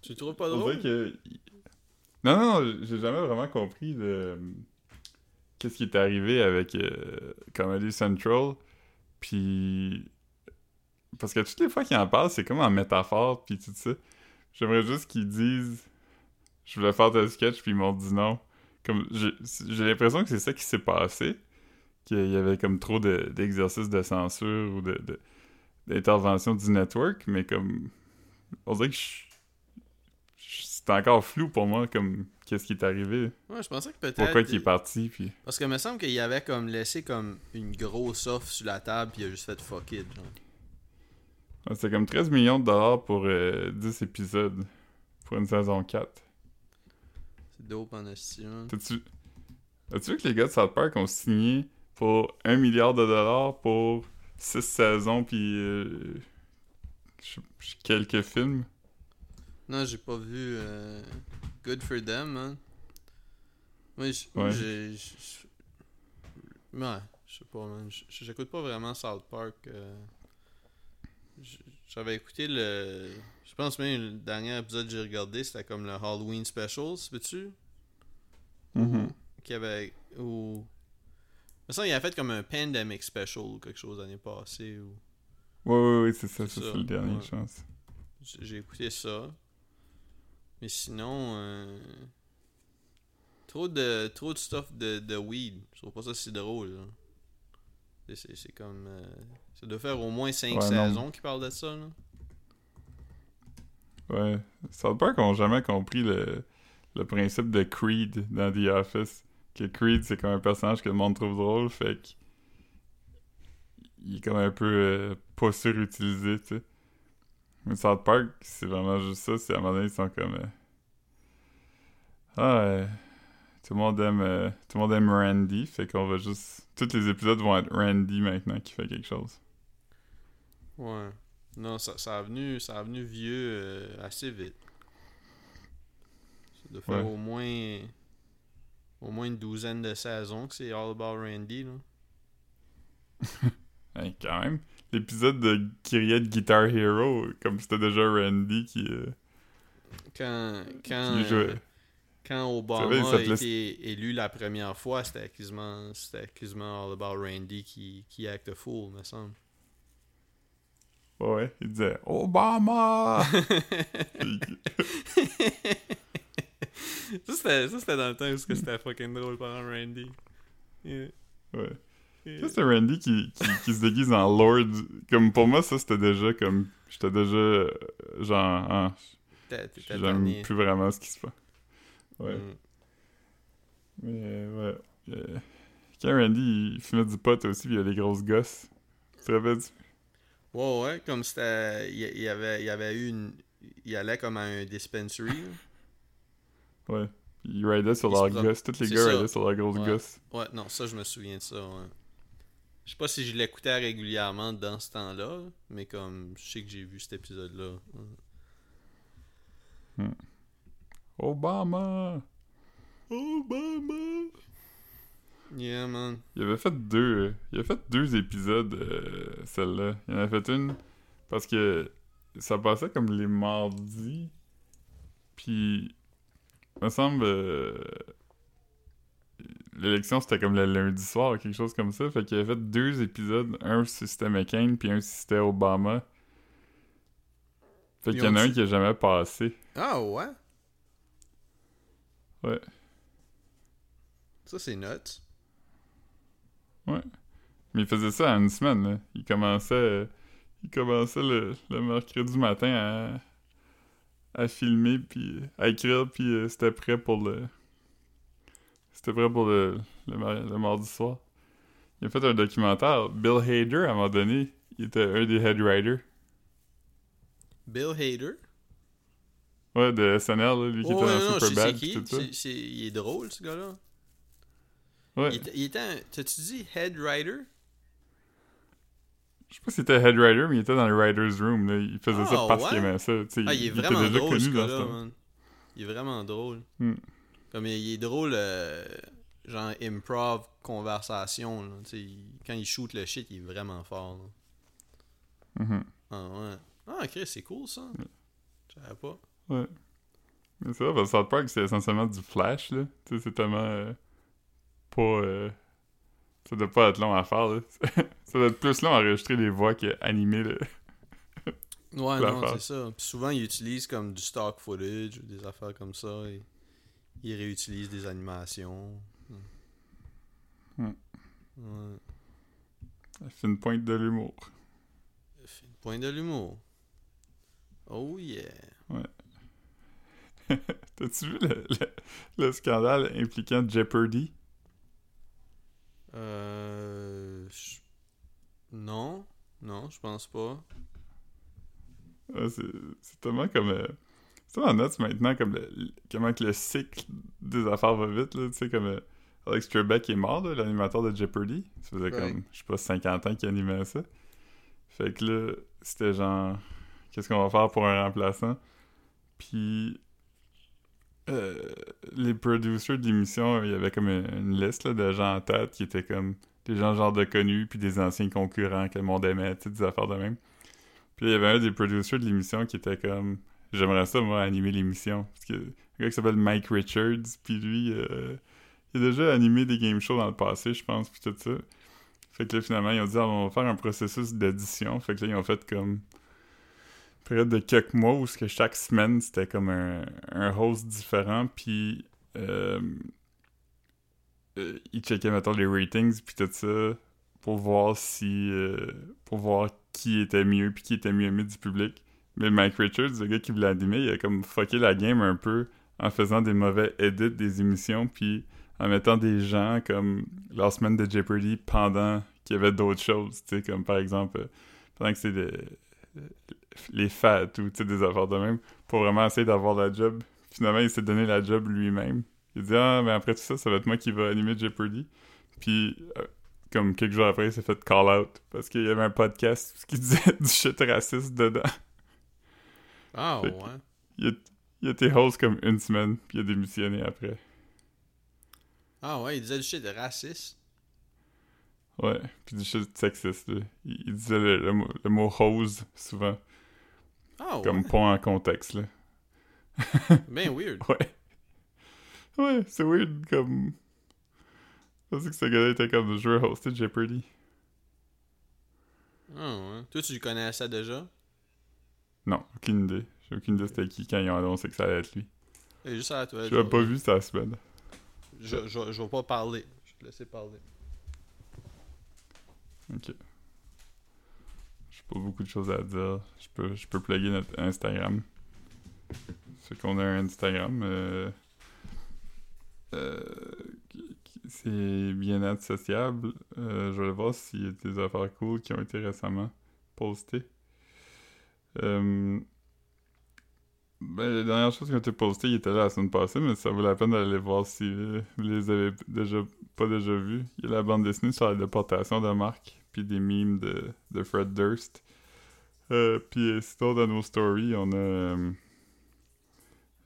Speaker 1: Tu trouves pas drôle?
Speaker 2: que. Non, non, non, j'ai jamais vraiment compris de. Qu'est-ce qui est arrivé avec euh, Comedy Central. Puis. Parce que toutes les fois qu'il en parle, c'est comme en métaphore, puis tout ça. J'aimerais juste qu'ils disent. Je voulais faire tel sketch, puis ils m'ont dit non. Comme, j'ai l'impression que c'est ça qui s'est passé. Qu'il y avait comme trop de- d'exercices de, censure ou de, d'intervention du network, mais comme. On dirait que c'est encore flou pour moi, comme qu'est-ce qui est arrivé?
Speaker 1: Ouais, je pensais que peut-être.
Speaker 2: Pourquoi il est parti, puis.
Speaker 1: Parce que me semble qu'il avait comme laissé comme une grosse offre sur la table puis il a juste fait fuck it. Genre.
Speaker 2: C'est comme 13 millions de dollars pour euh, 10 épisodes pour une saison 4.
Speaker 1: Dope en estime.
Speaker 2: T'as-tu... As-tu vu que les gars de South Park ont signé pour 1 milliard de dollars pour 6 saisons puis euh, quelques films?
Speaker 1: Non, j'ai pas vu. euh, Good for them, j-
Speaker 2: Ouais.
Speaker 1: j'ai. j'- Ouais, je sais pas, man. J'écoute pas vraiment South Park. euh. J'avais écouté le. Je pense même le dernier épisode que j'ai regardé, c'était comme le Halloween Special, veux-tu?
Speaker 2: Mhm.
Speaker 1: Qui avait. Ou. Me semble qu'il a fait comme un Pandemic Special ou quelque chose l'année passée. Ou...
Speaker 2: Ouais, ouais, ouais, c'est ça,
Speaker 1: C'est
Speaker 2: ça,
Speaker 1: ça,
Speaker 2: le dernier,
Speaker 1: ouais.
Speaker 2: je pense.
Speaker 1: J'ai écouté ça. Mais sinon, euh, trop de trop de stuff de, de weed. Je trouve pas ça si drôle. là. C'est- C'est c'est comme. euh, ça doit faire au moins 5
Speaker 2: Ouais, non.
Speaker 1: saisons qui parlent de ça. Là.
Speaker 2: Ouais. South Park ont jamais compris le, le principe de Creed dans The Office. Que Creed, c'est comme un personnage que le monde trouve drôle, fait que. Il est comme un peu euh, pas surutilisé, tu sais. Mais South Park, c'est vraiment juste ça. C'est à un moment donné, ils sont comme. euh, Ah, euh, tout le monde aime. euh, tout le monde aime Randy, fait qu'on va juste. Tous les épisodes vont être Randy maintenant qui fait quelque chose.
Speaker 1: Ouais. Non, ça, ça, a venu, ça a venu vieux euh, assez vite. de faire
Speaker 2: Ouais.
Speaker 1: au moins au moins une douzaine de saisons que c'est All About Randy. Là.
Speaker 2: Hey, quand même. L'épisode de riait de Guitar Hero, comme c'était déjà Randy qui, euh,
Speaker 1: Quand, quand,
Speaker 2: qui jouait.
Speaker 1: euh, quand Obama a été élu la première fois, c'était quasiment, c'était quasiment All About Randy qui, qui acte fool, me semble.
Speaker 2: Ouais, il disait Obama!
Speaker 1: Ça, c'était, ça, c'était dans le temps où c'était fucking drôle par Randy. Yeah.
Speaker 2: ouais.
Speaker 1: Yeah.
Speaker 2: Ça, c'est Randy qui, qui, qui se déguise en Lord. Comme pour moi, ça, c'était déjà comme. J'étais déjà. euh, genre.
Speaker 1: t'étais
Speaker 2: J'aime plus vraiment ce qui se passe. Ouais.
Speaker 1: Mm.
Speaker 2: Mais ouais. Euh, quand Randy il fumait du pot aussi, puis il y a des grosses gosses. Tu te rappelles?
Speaker 1: Ouais, ouais, comme c'était. Il y, avait, y avait eu une. Il allait comme à un dispensary.
Speaker 2: Ouais. Ils ridaient sur
Speaker 1: Il se
Speaker 2: leurs
Speaker 1: prom-
Speaker 2: gosses. Tous les gars ridaient sur leurs grosses
Speaker 1: Ouais.
Speaker 2: gosses.
Speaker 1: Ouais, non, ça, je me souviens de ça, ouais. Je sais pas si je l'écoutais régulièrement dans ce temps-là, mais comme je sais que j'ai vu cet épisode-là. Ouais.
Speaker 2: Obama!
Speaker 1: Obama! Yeah, man.
Speaker 2: Il avait fait deux. il a fait deux épisodes, euh, celle-là. Il en a fait une parce que ça passait comme les mardis. Puis, il me semble. euh, L'élection c'était comme le lundi soir, quelque chose comme ça. Fait qu'il avait fait deux épisodes, un si c'était McCain, puis un si c'était Obama. Fait qu'il y en a un qui a jamais passé.
Speaker 1: Ah, ouais?
Speaker 2: Ouais.
Speaker 1: Ça, c'est nuts.
Speaker 2: Mais il faisait ça en une semaine, là. Il commençait, il commençait le, le mercredi matin à, à filmer, puis à écrire, puis euh, c'était prêt pour le... C'était prêt pour le, le, le mardi soir. Il a fait un documentaire. Bill Hader, à un moment donné, il était un des head writers.
Speaker 1: Bill Hader?
Speaker 2: Ouais, de SNL, là, lui qui
Speaker 1: Oh,
Speaker 2: était
Speaker 1: ouais,
Speaker 2: dans Superbad,
Speaker 1: il est drôle, ce gars-là.
Speaker 2: Ouais.
Speaker 1: Il, était- il était un... T'as-tu dit head writer?
Speaker 2: Je sais pas s'il était head writer, mais il était dans le writer's room, là. Il faisait ça
Speaker 1: Ah,
Speaker 2: parce
Speaker 1: ouais?
Speaker 2: qu'il aimait ça.
Speaker 1: Ah, il est
Speaker 2: était
Speaker 1: vraiment
Speaker 2: déjà
Speaker 1: drôle, ce
Speaker 2: dans temps.
Speaker 1: man. Il est vraiment drôle.
Speaker 2: Hmm.
Speaker 1: Comme il, est drôle, euh, genre improv, conversation. là. Quand il shoot le shit, il est vraiment fort. là.
Speaker 2: Mhm.
Speaker 1: Ah ouais. Ah, Chris, c'est cool ça. Je savais pas.
Speaker 2: Ouais. Mais c'est vrai, parce que South Park, c'est essentiellement du flash, là. C'est tellement euh, pas... euh, ça doit pas être long à faire, là. ça doit être plus long à enregistrer les voix qu'animer, là.
Speaker 1: Ouais, non, c'est ça. Puis souvent, ils utilisent comme du stock footage ou des affaires comme ça. Et ils réutilisent des animations.
Speaker 2: Hmm.
Speaker 1: Ouais.
Speaker 2: La fine pointe de l'humour.
Speaker 1: Point de l'humour. Oh yeah.
Speaker 2: T'as-tu vu le, le- le scandale impliquant Jeopardy?
Speaker 1: Euh... je- Non. Non, je pense pas.
Speaker 2: C'est tellement comme... euh, c'est tellement nuts maintenant, comme le, comment que le cycle des affaires va vite, là. Tu sais, comme... euh, Alex Trebek est mort, l'animateur de Jeopardy. Ça faisait
Speaker 1: Ouais.
Speaker 2: comme, je sais pas, 50 ans qu'il animait ça. Fait que là, c'était genre, qu'est-ce qu'on va faire pour un remplaçant? Puis, euh, les producers de l'émission, il y avait comme une, liste de gens en tête qui étaient comme des gens genre de connus, puis des anciens concurrents que le monde aimait, tu sais, des affaires de même. Puis il y avait un des producers de l'émission qui était comme, j'aimerais ça, moi, animer l'émission. Parce que, un gars qui s'appelle Mike Richards, puis lui, euh, il a déjà animé des game shows dans le passé, je pense, puis tout ça. Fait que là, finalement, ils ont dit, Ah, on va faire un processus d'édition. Fait que là, ils ont fait comme période de quelques mois où que chaque semaine, c'était comme un, un host différent, puis euh, euh, ils checkaient, mettons, les ratings, puis tout ça, pour voir si... euh, pour voir qui était mieux, puis qui était mieux aimé du public. Mais Mike Richards, le gars qui voulait animer, il a comme fucké la game un peu en faisant des mauvais edits des émissions, puis en mettant des gens comme la semaine de Jeopardy pendant qu'il y avait d'autres choses, tu sais, comme par exemple, euh, pendant que c'est les fats ou des affaires de même, pour vraiment essayer d'avoir la job. Finalement, il s'est donné la job lui-même. Il dit Ah, mais après tout ça, ça va être moi qui va animer Jeopardy. Puis, euh, comme quelques jours après, il s'est fait call out parce qu'il y avait un podcast qui disait du shit raciste dedans.
Speaker 1: Ah
Speaker 2: que-
Speaker 1: ouais.
Speaker 2: Il a, il a été host comme une semaine, puis il a démissionné après.
Speaker 1: Ah ouais, il disait du shit raciste.
Speaker 2: Ouais, puis du shit sexiste. là. Il, il disait le, le mot- le mot hose souvent,
Speaker 1: Ah ouais,
Speaker 2: comme pas en contexte, là.
Speaker 1: ben weird.
Speaker 2: Ouais. Ouais, c'est weird, comme... Je pensais que ce gars-là était comme je veux hoster Jeopardy.
Speaker 1: Ah ouais. Toi, tu le connaissais déjà?
Speaker 2: Non, aucune idée. J'ai aucune idée c'était qui quand ils ont annoncé que ça allait être lui.
Speaker 1: Et juste à toi.
Speaker 2: Je l'ai pas vu cette semaine.
Speaker 1: Je, je, je vais pas parler. Je vais te laisser parler.
Speaker 2: Ok. J'ai pas beaucoup de choses à dire. Je peux, je peux plugger notre Instagram. C'est qu'on a un Instagram. euh, euh, c'est bien-être sociable. Euh, je vais voir s'il y a des affaires cool qui ont été récemment postées. Euh, ben, les dernières choses qui ont été postées, ils étaient là la semaine passée, mais ça vaut la peine d'aller voir si vous les avez déjà pas déjà vues. Il y a la bande dessinée sur la déportation de Marc, puis des memes de, de Fred Durst. Euh, puis euh, sinon, dans nos stories, on a euh,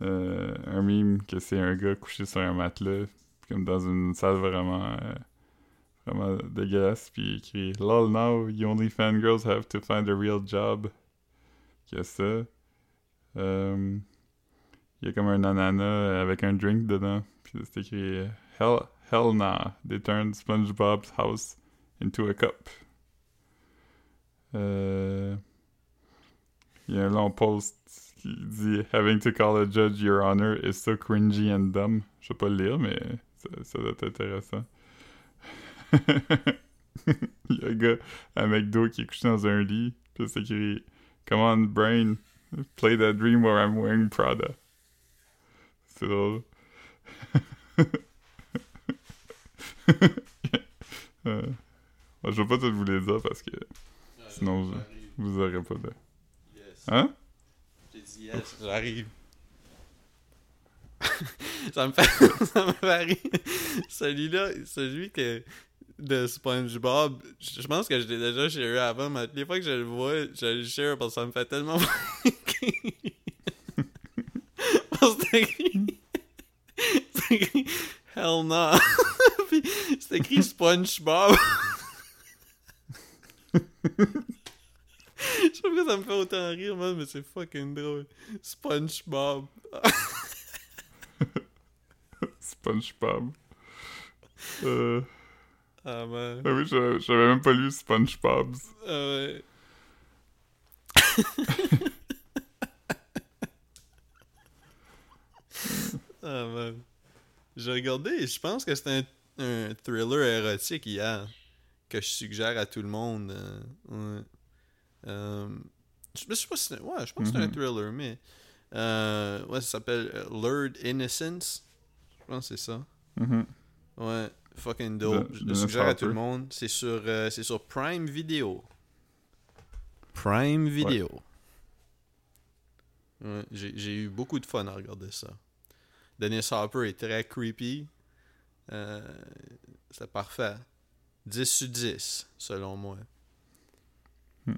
Speaker 2: euh, un meme que c'est un gars couché sur un matelas, comme dans une salle vraiment, vraiment dégueulasse, puis il écrit « Lol, now, you only fangirls have to find a real job. » Il y a ça. Euh, il y a comme un ananas avec un drink dedans, puis c'est écrit « Hell, hell nah, they turned SpongeBob's house into a cup. » Euh, il y a un long post qui dit Having to call a judge your honor is so cringy and dumb. Je sais pas le lire, mais ça, ça doit être intéressant. il y a un gars à McDo qui est couché dans un lit, puis c'est écrit Come on, brain, play that dream where I'm wearing Prada. C'est drôle. Euh, je vais pas tout vous les dire parce que Sinon, je- vous aurez pas de.
Speaker 1: Yes.
Speaker 2: Hein?
Speaker 1: J'ai dit yes, j'arrive. ça me fait ça me fait rire. Celui-là, celui que de SpongeBob, je pense que je l'ai déjà share avant, mais les fois que je le vois, je le share parce que ça me fait tellement. Parce que c'est écrit Hell no. Puis c'est écrit SpongeBob. Je sais pas pourquoi ça me fait autant rire, man, mais c'est fucking drôle. SpongeBob.
Speaker 2: SpongeBob. Euh...
Speaker 1: Ah, man.
Speaker 2: Ah oui, j'avais même pas lu SpongeBob's.
Speaker 1: Ah, ouais. ah, man. J'ai regardé, je pense que c'est un, un thriller érotique hier que je suggère à tout le monde. euh, ouais. Euh, je sais pas si c'est ouais, je pense que c'est un
Speaker 2: Mhm.
Speaker 1: thriller, mais euh, ouais, ça s'appelle euh, Lured Innocence. Je pense que c'est ça.
Speaker 2: Mhm.
Speaker 1: Ouais, fucking dope.
Speaker 2: De-
Speaker 1: je le suggère à tout le monde. C'est sur, euh, c'est sur Prime Video. Prime Video. Ouais, j'ai, j'ai eu beaucoup de fun à regarder ça. Dennis Hopper est très creepy. Euh, c'est parfait. 10 sur 10, selon moi.
Speaker 2: Hmm.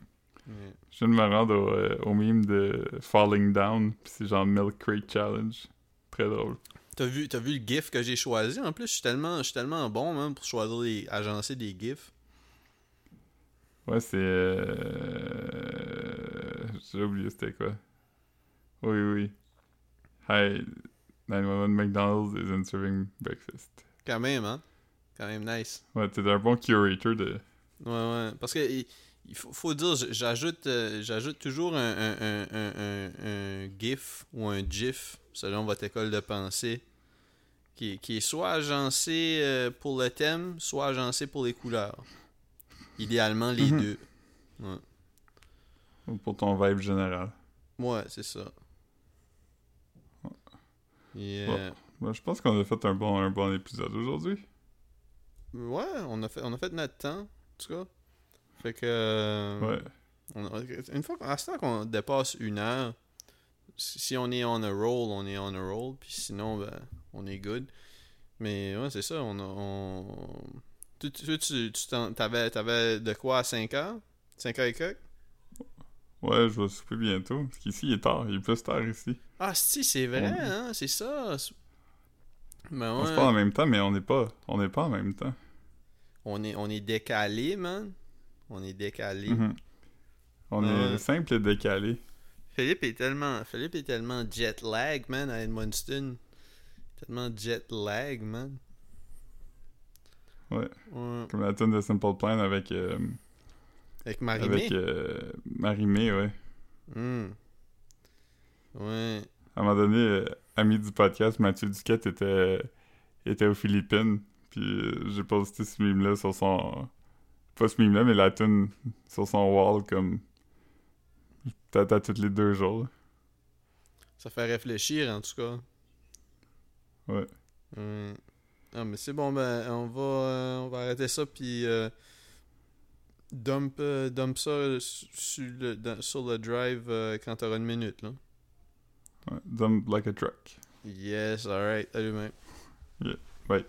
Speaker 2: Je viens de me rendre au, euh, au meme de Falling Down, c'est genre Milk Crate Challenge. Très drôle.
Speaker 1: T'as vu, vu le GIF que j'ai choisi? En plus, je suis tellement, je suis tellement bon même pour choisir les, agencer des GIFs.
Speaker 2: Ouais, c'est. Euh... J'ai oublié c'était quoi. Oui, oui. Hi, 911 McDonald's isn't serving breakfast.
Speaker 1: Quand même, hein? Quand même nice.
Speaker 2: Ouais, t'es un bon curator de.
Speaker 1: Ouais, ouais. Parce que il, il faut, faut dire, j'ajoute euh, j'ajoute toujours un, un, un, un, un- un GIF ou un GIF, selon votre école de pensée, qui, est- qui est soit agencé euh, pour le thème, soit agencé pour les couleurs. Idéalement, les
Speaker 2: Mhm.
Speaker 1: deux. Ouais,
Speaker 2: pour ton vibe général.
Speaker 1: Ouais, c'est ça. Et, euh,
Speaker 2: Moi, je pense qu'on a fait un bon, un bon épisode aujourd'hui.
Speaker 1: ouais, on a, fait, on a fait notre temps, en tout cas. Fait que.
Speaker 2: Ouais.
Speaker 1: On a- une fois à ce temps qu'on dépasse une heure, si si on est on a roll, on est on a roll, puis sinon, ben, on est good. Mais ouais, c'est ça, on. On... Tu, tu, tu, t'avais, t'avais de quoi à 5 heures? 5 heures et quelques?
Speaker 2: Ouais, je vais souper bientôt. Parce qu'ici, il est tard. Il est plus tard ici.
Speaker 1: Ah, si, c'est vrai,
Speaker 2: On-
Speaker 1: hein, c'est ça. C'est- Ben
Speaker 2: On se
Speaker 1: ouais.
Speaker 2: parle en même temps, mais on n'est pas, on pas en même temps.
Speaker 1: On est, on est décalé, man. On est décalé.
Speaker 2: Mhm. On
Speaker 1: Ouais.
Speaker 2: est simple et décalé.
Speaker 1: Philippe est tellement. Philippe est tellement jet lag, man, à Edmundston. Tellement jet lag, man.
Speaker 2: Ouais.
Speaker 1: Ouais.
Speaker 2: Comme la tune de Simple Plan avec, euh,
Speaker 1: Avec Marimé.
Speaker 2: avec euh, Marimé, ouais.
Speaker 1: Hmm. Ouais.
Speaker 2: À un moment donné, euh, ami du podcast, Mathieu Duquette était, était aux Philippines. Puis euh, j'ai posté ce meme-là sur son. Pas ce meme-là, mais la tune sur son wall, comme. Peut-être à tous les deux jours.
Speaker 1: Ça fait réfléchir, en tout cas.
Speaker 2: Ouais.
Speaker 1: Ouais. Ah, mais c'est bon, ben, on va, euh, on va arrêter ça, puis euh, dump, euh, dump ça su- sur le, dans- sur le drive euh, quand t'auras une minute, là.
Speaker 2: ouais. Dump like a truck.
Speaker 1: Yes, alright. Salut, mec.
Speaker 2: Bye.